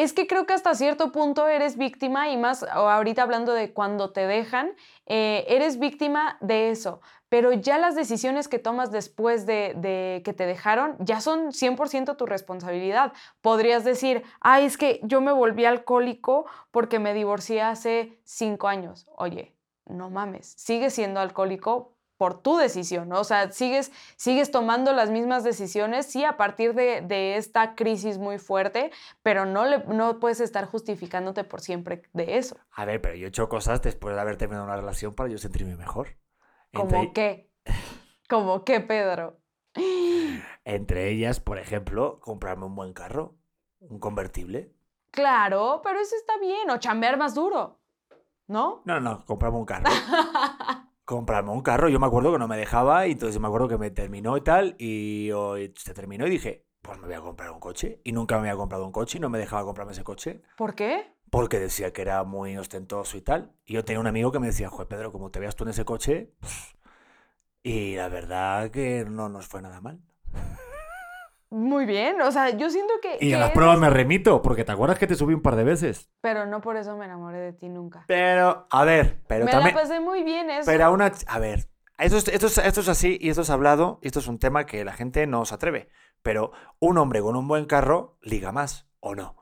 Es que creo que hasta cierto punto eres víctima y más ahorita hablando de cuando te dejan, eh, eres víctima de eso, pero ya las decisiones que tomas después de, de que te dejaron ya son 100% tu responsabilidad. Podrías decir, ay, es que yo me volví alcohólico porque me divorcié hace cinco años. Oye, no mames, sigues siendo alcohólico por tu decisión, ¿no? O sea, sigues, sigues tomando las mismas decisiones, sí, a partir de, de esta crisis muy fuerte, pero no, le, no puedes estar justificándote por siempre de eso. A ver, pero yo he hecho cosas después de haber terminado una relación para yo sentirme mejor. ¿Cómo Entre, qué? ¿Cómo qué, Pedro? entre ellas, por ejemplo, comprarme un buen carro, un convertible. Claro, pero eso está bien, o chambear más duro, ¿no? No, no, comprarme un carro. (laughs) comprarme un carro. Yo me acuerdo que no me dejaba y entonces me acuerdo que me terminó y tal y hoy se terminó y dije, pues me voy a comprar un coche. Y nunca me había comprado un coche y no me dejaba comprarme ese coche ¿Por qué? porque decía que era muy ostentoso y tal. Y yo tenía un amigo que me decía, joder, Pedro, como te veas tú en ese coche. pff". Y la verdad que no nos fue nada mal. Muy bien, o sea, yo siento que... Y que a las eres- pruebas me remito, porque te acuerdas que te subí un par de veces. Pero no por eso me enamoré de ti nunca. Pero, a ver, pero me también... la pasé muy bien eso. Pero a una... A ver, esto es, esto, es, esto es así y esto es hablado y esto es un tema que la gente no se atreve. Pero un hombre con un buen carro liga más, ¿o no?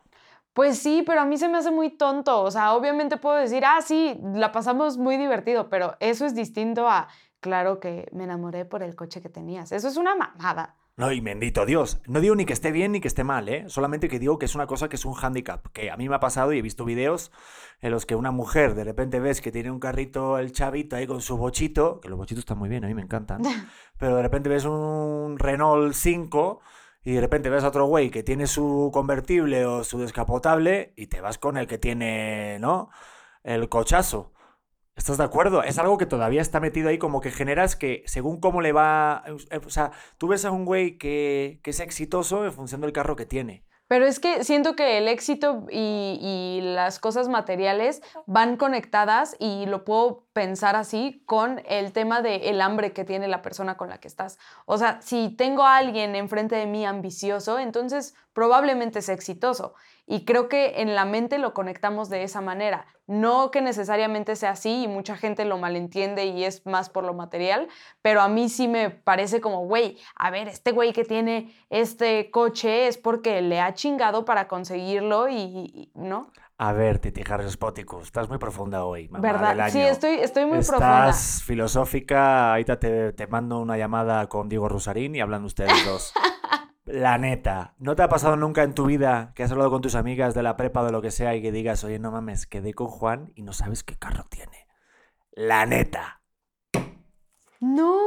Pues sí, pero a mí se me hace muy tonto. O sea, obviamente puedo decir, ah, sí, la pasamos muy divertido, pero eso es distinto a, claro que me enamoré por el coche que tenías. Eso es una mamada. No, y bendito Dios. No digo ni que esté bien ni que esté mal, ¿eh? Solamente que digo que es una cosa que es un hándicap. Que a mí me ha pasado y he visto videos en los que una mujer de repente ves que tiene un carrito, el chavito ahí con su bochito, que los bochitos están muy bien, a mí me encantan. (laughs) pero de repente ves un Renault 5 y de repente ves a otro güey que tiene su convertible o su descapotable y te vas con el que tiene, ¿no? El cochazo. ¿Estás de acuerdo? Es algo que todavía está metido ahí, como que generas que según cómo le va. eh, O sea, tú ves a un güey que, que es exitoso en función del carro que tiene. Pero es que siento que el éxito y, las cosas materiales van conectadas y lo puedo pensar así con el tema del hambre que tiene la persona con la que estás. O sea, si tengo a alguien enfrente de mí ambicioso, entonces probablemente es exitoso. Y creo que en la mente lo conectamos de esa manera. No que necesariamente sea así y mucha gente lo malentiende y es más por lo material, pero a mí sí me parece como, güey, a ver, este güey que tiene este coche es porque le ha chingado para conseguirlo y, y- ¿no? A ver, Titi Harris Spoticus, estás muy profunda hoy. mamá del ¿Verdad? Sí, estoy, estoy muy Estás profunda. filosófica. Ahorita te, te mando una llamada con Diego Rusarín y hablan ustedes dos. (laughs) La neta, ¿no te ha pasado nunca en tu vida que has hablado con tus amigas de la prepa o de lo que sea y que digas, oye, no mames, quedé con Juan y no sabes qué carro tiene? La neta. No,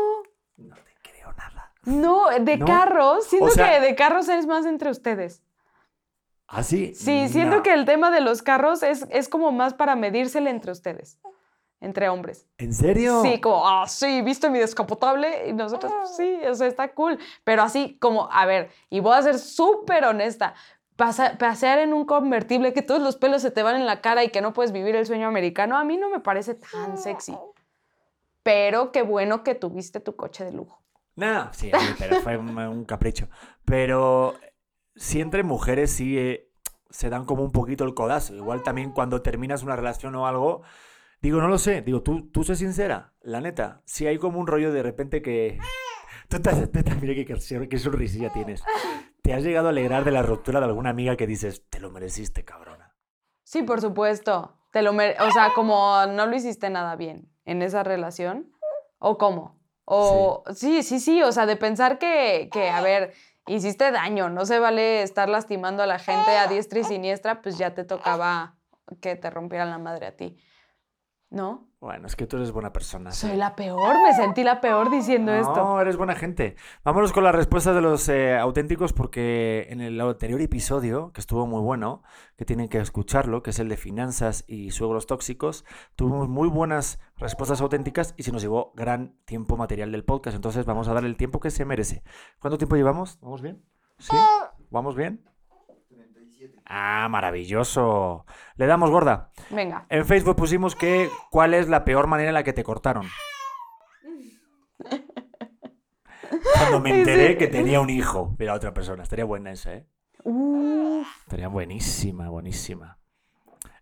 No te creo nada. no, de ¿No? carros, siento O sea- que de carros es más entre ustedes. ¿Ah, sí? Sí, siento que el tema de los carros es, es como más para medírsele entre ustedes, entre hombres. ¿En serio? Sí, como, ah, sí, ¿viste mi descapotable? Y nosotros, pues, sí, o sea, está cool. Pero así como, a ver, y voy a ser súper honesta, pasa- pasear en un convertible que todos los pelos se te van en la cara y que no puedes vivir el sueño americano, a mí no me parece tan sexy. Pero qué bueno que tuviste tu coche de lujo. Nada, sí, sí, pero fue un, (laughs) un capricho. Pero si entre mujeres sí eh, se dan como un poquito el codazo. Igual también cuando terminas una relación o algo, digo, no lo sé, digo, tú, tú sé sincera, la neta, si hay como un rollo de repente que... Tú te, mira qué, qué, sonrisilla tienes. ¿Te has llegado a alegrar de la ruptura de alguna amiga que dices, te lo mereciste, cabrona? Sí, por supuesto. Te lo mere- o sea, como no lo hiciste nada bien en esa relación. ¿O cómo? O sí, sí, sí. O sea, de pensar que, que, a ver, hiciste daño. No se vale estar lastimando a la gente a diestra y siniestra, pues ya te tocaba que te rompieran la madre a ti. ¿No? Bueno, es que tú eres buena persona. Soy la peor, me sentí la peor diciendo esto. No, eres buena gente. Vámonos con las respuestas de los eh, auténticos porque en el anterior episodio, que estuvo muy bueno, que tienen que escucharlo, que es el de finanzas y suegros tóxicos, tuvimos muy buenas respuestas auténticas y se nos llevó gran tiempo material del podcast. Entonces vamos a dar el tiempo que se merece. ¿Cuánto tiempo llevamos? ¿Vamos bien? ¿Sí? ¿Vamos bien? Ah, maravilloso. Le damos gorda. Venga. En Facebook pusimos que cuál es la peor manera en la que te cortaron. Cuando me (laughs) enteré Sí. que tenía un hijo la otra persona. Estaría buena esa, ¿eh? Uf. Estaría buenísima, buenísima.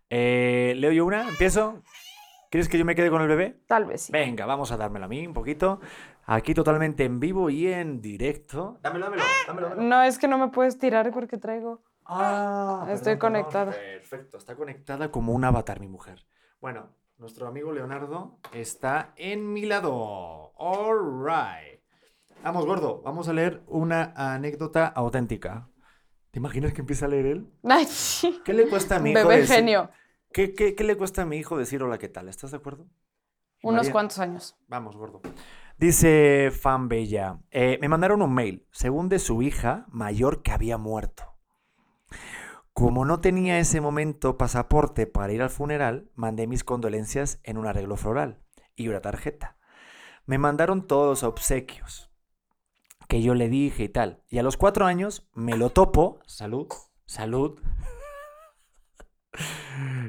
Eh, ¿Leo yo una? ¿Empiezo? ¿Quieres que yo me quede con el bebé? Tal vez sí. Venga, vamos a dármelo a mí un poquito. Aquí totalmente en vivo y en directo. Dámelo, dámelo, dámelo. dámelo. No, es que no me puedes tirar porque traigo. Ah, Estoy perdón, perdón. conectada. Perfecto, está conectada como un avatar mi mujer. Bueno, nuestro amigo Leonardo está en mi lado. All right. Vamos, gordo, vamos a leer una anécdota auténtica. ¿Te imaginas que empieza a leer él? (laughs) ¿Qué le cuesta a mi hijo Bebé decir- genio. ¿Qué, qué, qué le cuesta a mi hijo decir hola, qué tal? ¿Estás de acuerdo? ¿Y Unos María? cuantos años. Vamos, gordo. Dice Fan Bella, eh, me mandaron un mail, según de su hija mayor que había muerto. Como no tenía ese momento pasaporte para ir al funeral, mandé mis condolencias en un arreglo floral y una tarjeta. Me mandaron todos obsequios que yo le dije y tal. Y a los cuatro años me lo topo. Salud, salud. (laughs)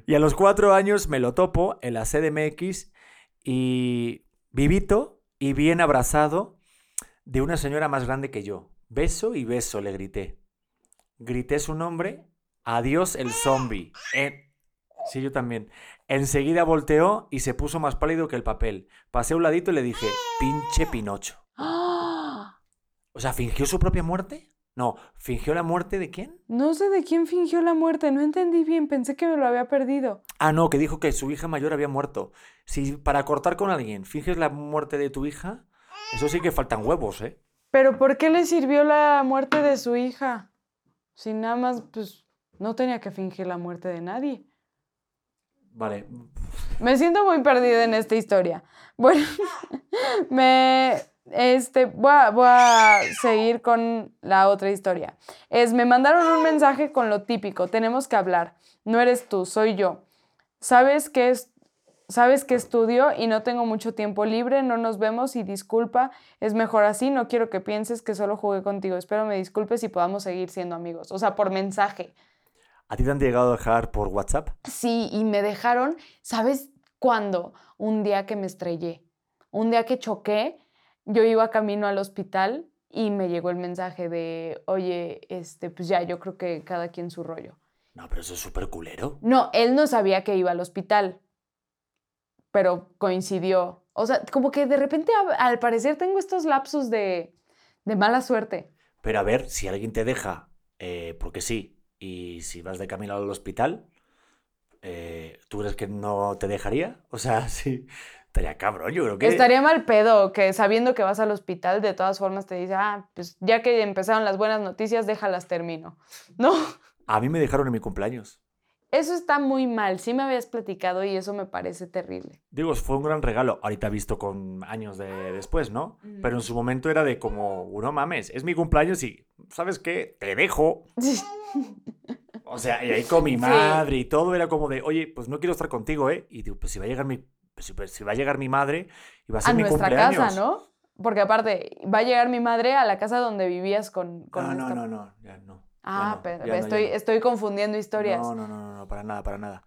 Y a los cuatro años me lo topo en la CDMX y vivito y bien abrazado de una señora más grande que yo. Beso y beso, le grité. Grité su nombre. Adiós el zombie. En- Sí, yo también. Enseguida volteó y se puso más pálido que el papel. Pasé a un ladito y le dije, pinche Pinocho. (gasps) O sea, ¿fingió su propia muerte? No, ¿fingió la muerte de quién? No sé de quién fingió la muerte, no entendí bien, pensé que me lo había perdido. Ah, no, que dijo que su hija mayor había muerto. Si para cortar con alguien finges la muerte de tu hija, eso sí que faltan huevos, ¿eh? Pero ¿por qué le sirvió la muerte de su hija? Si nada más, pues, no tenía que fingir la muerte de nadie. Vale. Me siento muy perdida en esta historia. Bueno, (laughs) me, este, voy a, voy a seguir con la otra historia. Es, me mandaron un mensaje con lo típico, tenemos que hablar. No eres tú, soy yo. ¿Sabes qué es? Sabes que estudio y no tengo mucho tiempo libre, no nos vemos y disculpa, es mejor así, no quiero que pienses que solo jugué contigo, espero me disculpes y podamos seguir siendo amigos, o sea, por mensaje. ¿A ti te han llegado a dejar por WhatsApp? Sí, y me dejaron, ¿sabes cuándo? Un día que me estrellé, un día que choqué, yo iba camino al hospital y me llegó el mensaje de, oye, este, pues ya, yo creo que cada quien su rollo. No, pero eso es súper culero. No, él no sabía que iba al hospital, pero coincidió. O sea, como que de repente, al parecer, tengo estos lapsos de, de mala suerte. Pero a ver, si alguien te deja, eh, porque sí, y si vas de camino al hospital, eh, ¿tú crees que no te dejaría? O sea, (laughs) sí, estaría cabrón, yo creo que... Estaría mal pedo que sabiendo que vas al hospital, de todas formas te dice, ah, pues ya que empezaron las buenas noticias, déjalas termino. No, A mí me dejaron en mi cumpleaños. Eso está muy mal. Sí me habías platicado y eso me parece terrible. Digo, fue un gran regalo, ahorita visto con años de después, ¿no? Mm. Pero en su momento era de como, no mames, es mi cumpleaños y, ¿sabes qué? Te dejo. (laughs) O sea, y ahí con mi madre y todo era como de, oye, pues no quiero estar contigo, ¿eh? Y digo, pues si va a llegar mi, pues si, pues va a llegar mi madre y va a ser A mi nuestra cumpleaños. casa, ¿no? Porque aparte, va a llegar mi madre a la casa donde vivías con, con No, no, esta- no, no, ya no. Ah, pero estoy, no. estoy confundiendo historias. No, no, no, no, no, para nada, para nada.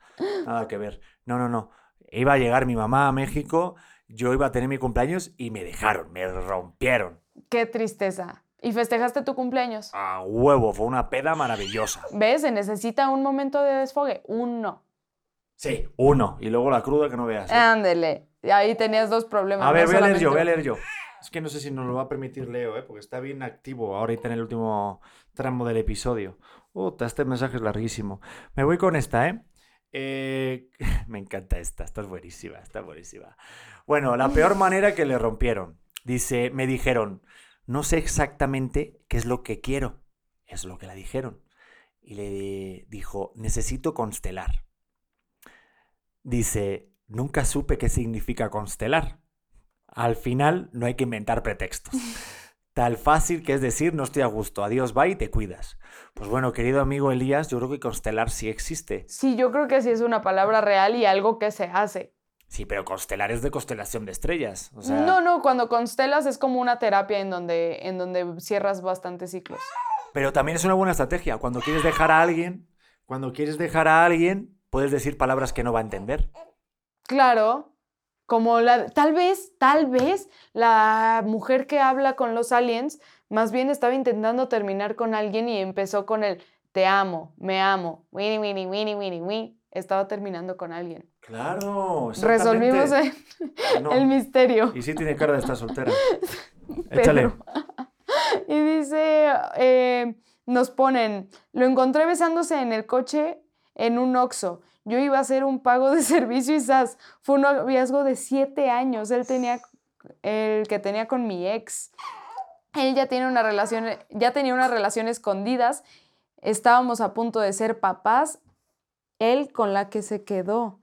Nada que ver. No, no, no. Iba a llegar mi mamá a México, yo iba a tener mi cumpleaños y me dejaron, me rompieron. Qué tristeza. ¿Y festejaste tu cumpleaños? A huevo, fue una peda maravillosa. ¿Ves? Se necesita un momento de desfogue. Uno. Sí, uno. Y luego la cruda que no veas. ¿eh? Ándele. Ahí tenías dos problemas. A ver, no voy a leer yo, voy a leer yo. Es que no sé si nos lo va a permitir Leo, ¿eh? porque está bien activo ahorita en el último tramo del episodio. Puta, este mensaje es larguísimo. Me voy con esta, ¿eh? Eh, (laughs) me encanta esta, esta es buenísima, está buenísima. Bueno, la peor manera que le rompieron. Dice, me dijeron, no sé exactamente qué es lo que quiero. Es lo que la dijeron. Y le dijo, necesito constelar. Dice, nunca supe qué significa constelar. Al final no hay que inventar pretextos. Tal fácil que es decir, no estoy a gusto, adiós, bye y te cuidas. Pues bueno, querido amigo Elías, yo creo que constelar sí existe. Sí, yo creo que sí es una palabra real y algo que se hace. Sí, pero constelar es de constelación de estrellas. O sea, no, no, cuando constelas es como una terapia en donde, en donde cierras bastantes ciclos. Pero también es una buena estrategia. Cuando quieres dejar a alguien, cuando quieres dejar a alguien, puedes decir palabras que no va a entender. Claro, como la, tal vez, tal vez la mujer que habla con los aliens más bien estaba intentando terminar con alguien y empezó con el te amo, me amo, winnie, winnie, winnie, winnie, winnie. Estaba terminando con alguien. Claro, Resolvimos el, No. el misterio. Y sí tiene cara de estar soltera. (laughs) Échale. (laughs) Y dice, eh, nos ponen, lo encontré besándose en el coche en un Oxxo. Yo iba a hacer un pago de (laughs) servicio y ¡zas! Fue un noviazgo de siete años. Él tenía, el que tenía con mi ex. Él ya tiene una relación, ya tenía una relación escondidas. Estábamos a punto de ser papás. Él con la que se quedó.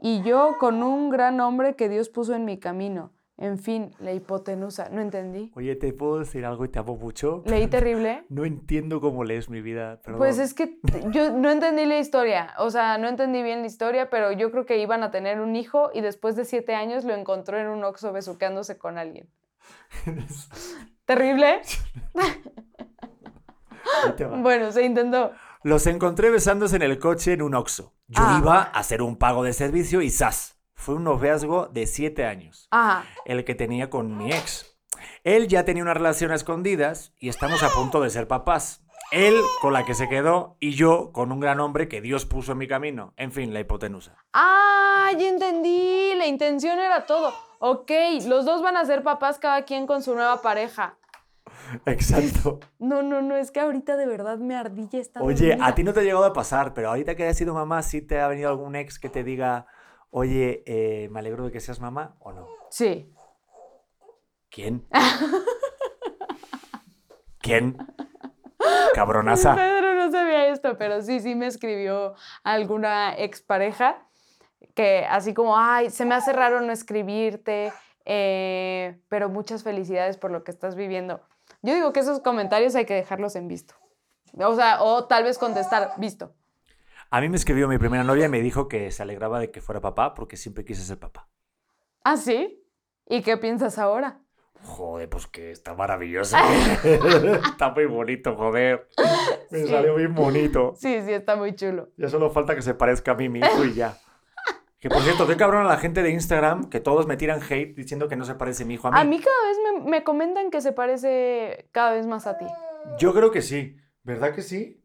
Y yo con un gran hombre que Dios puso en mi camino. En fin, la hipotenusa. No entendí. Oye, ¿te puedo decir algo y te amo mucho? Leí (laughs) terrible. No entiendo cómo lees mi vida. Perdón. Pues es que (laughs) yo no entendí la historia, o sea, no entendí bien la historia, pero yo creo que iban a tener un hijo y después de siete años lo encontró en un oxo besuqueándose con alguien. (laughs) Terrible. Bueno, se intentó. Los encontré besándose en el coche en un Oxxo. Yo Ah. iba a hacer un pago de servicio y ¡zas! Fue un noviazgo de siete años, Ajá. el que tenía con mi ex. Él ya tenía una relación a escondidas y estamos a punto de ser papás. Él con la que se quedó y yo con un gran hombre que Dios puso en mi camino. En fin, la hipotenusa. Ah, ya entendí. La intención era todo. Ok, los dos van a ser papás cada quien con su nueva pareja. Exacto. No, no, no, es que ahorita de verdad me ardilla esta Oye, dormida. a ti no te ha llegado a pasar, pero ahorita que hayas sido mamá, ¿sí te ha venido algún ex que te diga, oye, eh, me alegro de que seas mamá o no? Sí. ¿Quién? ¿Quién? Cabronaza. (laughs) Pedro no sabía esto, pero sí, sí me escribió alguna expareja que así como, ay, se me hace raro no escribirte, eh, pero muchas felicidades por lo que estás viviendo. Yo digo que esos comentarios hay que dejarlos en visto. O sea, o tal vez contestar, visto. A mí me escribió mi primera novia y me dijo que se alegraba de que fuera papá porque siempre quise ser papá. ¿Ah, sí? ¿Y qué piensas ahora? Joder, pues que está maravilloso. (laughs) está muy bonito, joder. Me Sí. salió bien bonito. Sí, sí, está muy chulo. Ya solo falta que se parezca a mí, mi hijo, y ya. Que por cierto, qué cabrón a la gente de Instagram que todos me tiran hate diciendo que no se parece mi hijo a mí. A mí cada vez me, me comentan que se parece cada vez más a ti. Yo creo que sí. ¿Verdad que sí?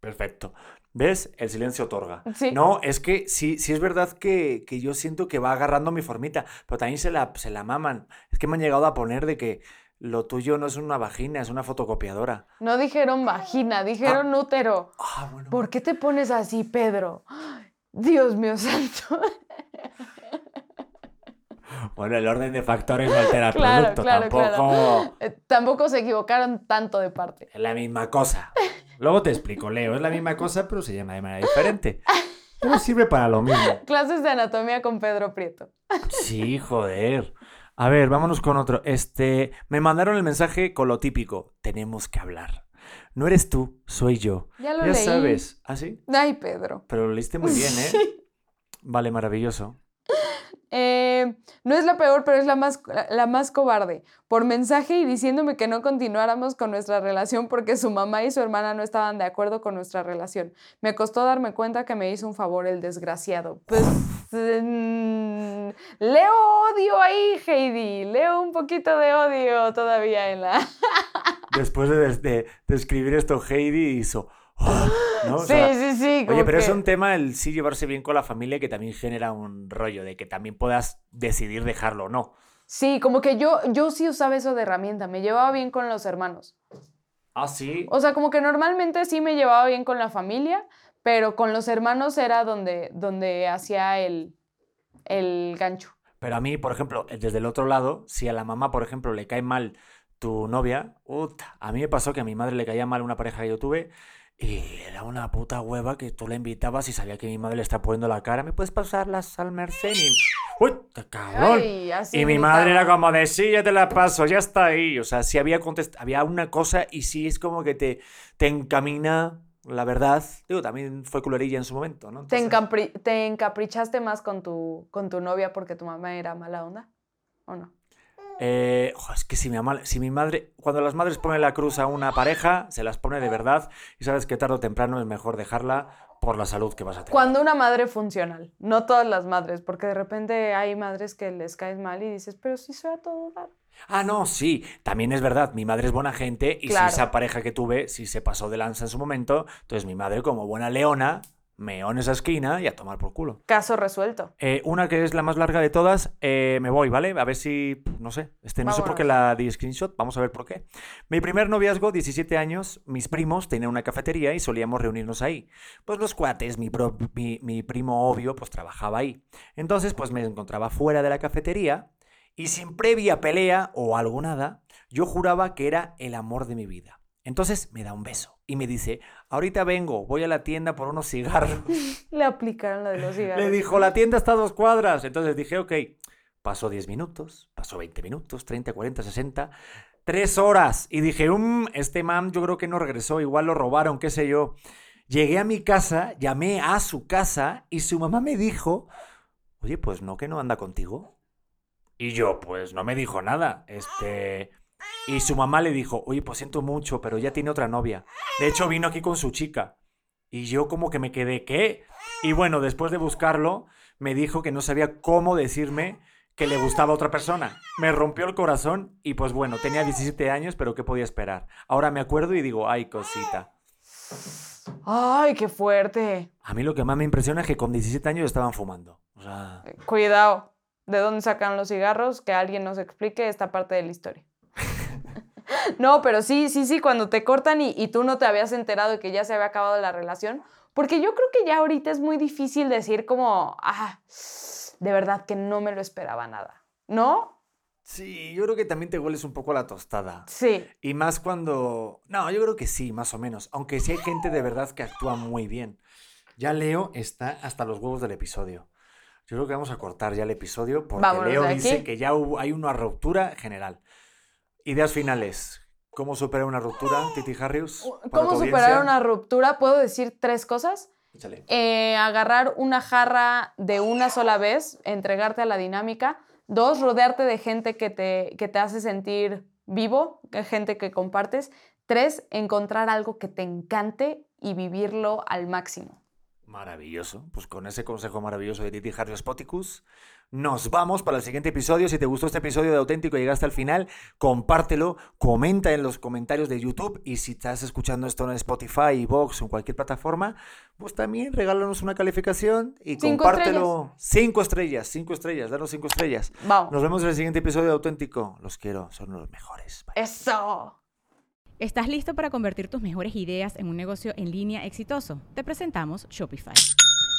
Perfecto. ¿Ves? El silencio otorga. Sí. No, es que sí, sí es verdad que, que yo siento que va agarrando mi formita, pero también se la, se la maman. Es que me han llegado a poner de que lo tuyo no es una vagina, es una fotocopiadora. No dijeron vagina, dijeron útero. Ah, bueno. ¿Por qué te pones así, Pedro? Dios mío santo. Bueno, el orden de factores no altera el Claro, producto, claro, tampoco claro. Eh, Tampoco se equivocaron tanto de parte. es la misma cosa. Luego te explico, Leo, es la misma cosa, pero se llama de manera diferente. Pero sirve para lo mismo. Clases de anatomía con Pedro Prieto. Sí, joder. A ver, vámonos con otro. Este, me mandaron el mensaje con lo típico. Tenemos que hablar. No eres tú, soy yo. Ya lo ya leí. sabes. ¿Ah, sí? Ay, Pedro. Pero lo leíste muy bien, ¿eh? (laughs) Vale, maravilloso. Eh, no es la peor, pero es la más, la más cobarde. Por mensaje y diciéndome que no continuáramos con nuestra relación porque su mamá y su hermana no estaban de acuerdo con nuestra relación. Me costó darme cuenta que me hizo un favor el desgraciado. Pues mm, leo odio ahí, Heidi. Leo un poquito de odio todavía en la. (laughs) Después de, de- de escribir esto, Heidi hizo. "Oh", (gasps) ¿no? Sí, sea, sí, Oye, pero es que- un tema el sí llevarse bien con la familia que también genera un rollo de que también puedas decidir dejarlo o no. Sí, como que yo, yo sí usaba eso de herramienta. Me llevaba bien con los hermanos. Ah, sí. O sea, como que normalmente sí me llevaba bien con la familia, pero con los hermanos era donde, donde hacía el, el gancho. Pero a mí, por ejemplo, desde el otro lado, si a la mamá, por ejemplo, le cae mal tu novia, a mí me pasó que a mi madre le caía mal una pareja que yo tuve y era una puta hueva que tú la invitabas y sabía que mi madre le está poniendo la cara. ¿Me puedes pasar las al Merced? Y, ¡Uy, te cabrón! Ay, Y mi madre era como de, sí, ya te la paso, ya está ahí. O sea, sí había, contest- había una cosa y sí es como que te, te encamina la verdad. Digo, también fue culerilla en su momento, ¿no? ¿Te, Entonces- encapri- te encaprichaste más con tu, con tu novia porque tu mamá era mala onda? ¿O no? Eh, es que si mi, ama- si mi madre, cuando las madres ponen la cruz a una pareja, se las pone de verdad y sabes que tarde o temprano es mejor dejarla por la salud que vas a tener. Cuando una madre funcional, no todas las madres, porque de repente hay madres que les caes mal y dices, pero sí soy a todo dar. Ah, no, sí, también es verdad, mi madre es buena gente y Claro. si esa pareja que tuve, si se pasó de lanza en su momento, entonces mi madre como buena leona, meó en esa esquina y a tomar por culo. Caso resuelto. Eh, una que es la más larga de todas, eh, me voy, ¿vale? A ver si, no sé, este, no sé por qué la di screenshot, vamos a ver por qué. Mi primer noviazgo, 17 años, mis primos tenían una cafetería y solíamos reunirnos ahí. Pues los cuates, mi, pro- mi, mi primo obvio, pues trabajaba ahí. Entonces, pues me encontraba fuera de la cafetería y sin previa pelea o algo nada, yo juraba que era el amor de mi vida. Entonces me da un beso y me dice, ahorita vengo, voy a la tienda por unos cigarros. (laughs) Le aplicaron la de los (laughs) cigarros. Le dijo, la tienda está a dos cuadras. Entonces dije, ok, pasó 10 minutos, pasó 20 minutos, 30, 40, 60, tres horas. Y dije, um, este man yo creo que no regresó, igual lo robaron, qué sé yo. Llegué a mi casa, llamé a su casa y su mamá me dijo, oye, pues no, que no anda contigo. Y yo, pues no me dijo nada. Este... Y su mamá le dijo, oye, pues siento mucho, pero ya tiene otra novia. De hecho, vino aquí con su chica. Y yo como que me quedé, ¿qué? Y bueno, después de buscarlo, me dijo que no sabía cómo decirme que le gustaba a otra persona. Me rompió el corazón y pues bueno, tenía 17 años, pero ¿qué podía esperar? Ahora me acuerdo y digo, ay, cosita. Ay, qué fuerte. A mí lo que más me impresiona es que con 17 años estaban fumando. O sea, Cuidado. ¿De dónde sacan los cigarros? Que alguien nos explique esta parte de la historia. No, pero sí, sí, sí, cuando te cortan y, y tú no te habías enterado de que ya se había acabado la relación. Porque yo creo que ya ahorita es muy difícil decir como, ah, de verdad que no me lo esperaba nada. ¿No? sí, yo creo que también te hueles un poco a la tostada. Sí. Y más cuando... No, yo creo que sí, más o menos. Aunque sí hay gente de verdad que actúa muy bien. Ya Leo está hasta los huevos del episodio. Yo creo que vamos a cortar ya el episodio porque Vámonos Leo dice que ya hubo- hay una ruptura general. Ideas finales. ¿Cómo superar una ruptura, Titi Harrius? ¿Cómo superar una ruptura? ¿Puedo decir tres cosas? Eh, agarrar una jarra de una sola vez, entregarte a la dinámica. Dos, rodearte de gente que te, que te hace sentir vivo, que- gente que compartes. Tres, encontrar algo que te encante y vivirlo al máximo. Maravilloso. Pues con ese consejo maravilloso de Titi Harrius Poticus, nos vamos para el siguiente episodio. Si te gustó este episodio de Auténtico y llegaste al final, compártelo, comenta en los comentarios de YouTube y si estás escuchando esto en Spotify, Vox o en cualquier plataforma, pues también regálanos una calificación y Cinco compártelo. Cinco estrellas, cinco estrellas, danos cinco estrellas. Vamos. Nos vemos en el siguiente episodio de Auténtico. Los quiero, son los mejores. Bye. Eso. ¿Estás listo para convertir tus mejores ideas en un negocio en línea exitoso? Te presentamos Shopify.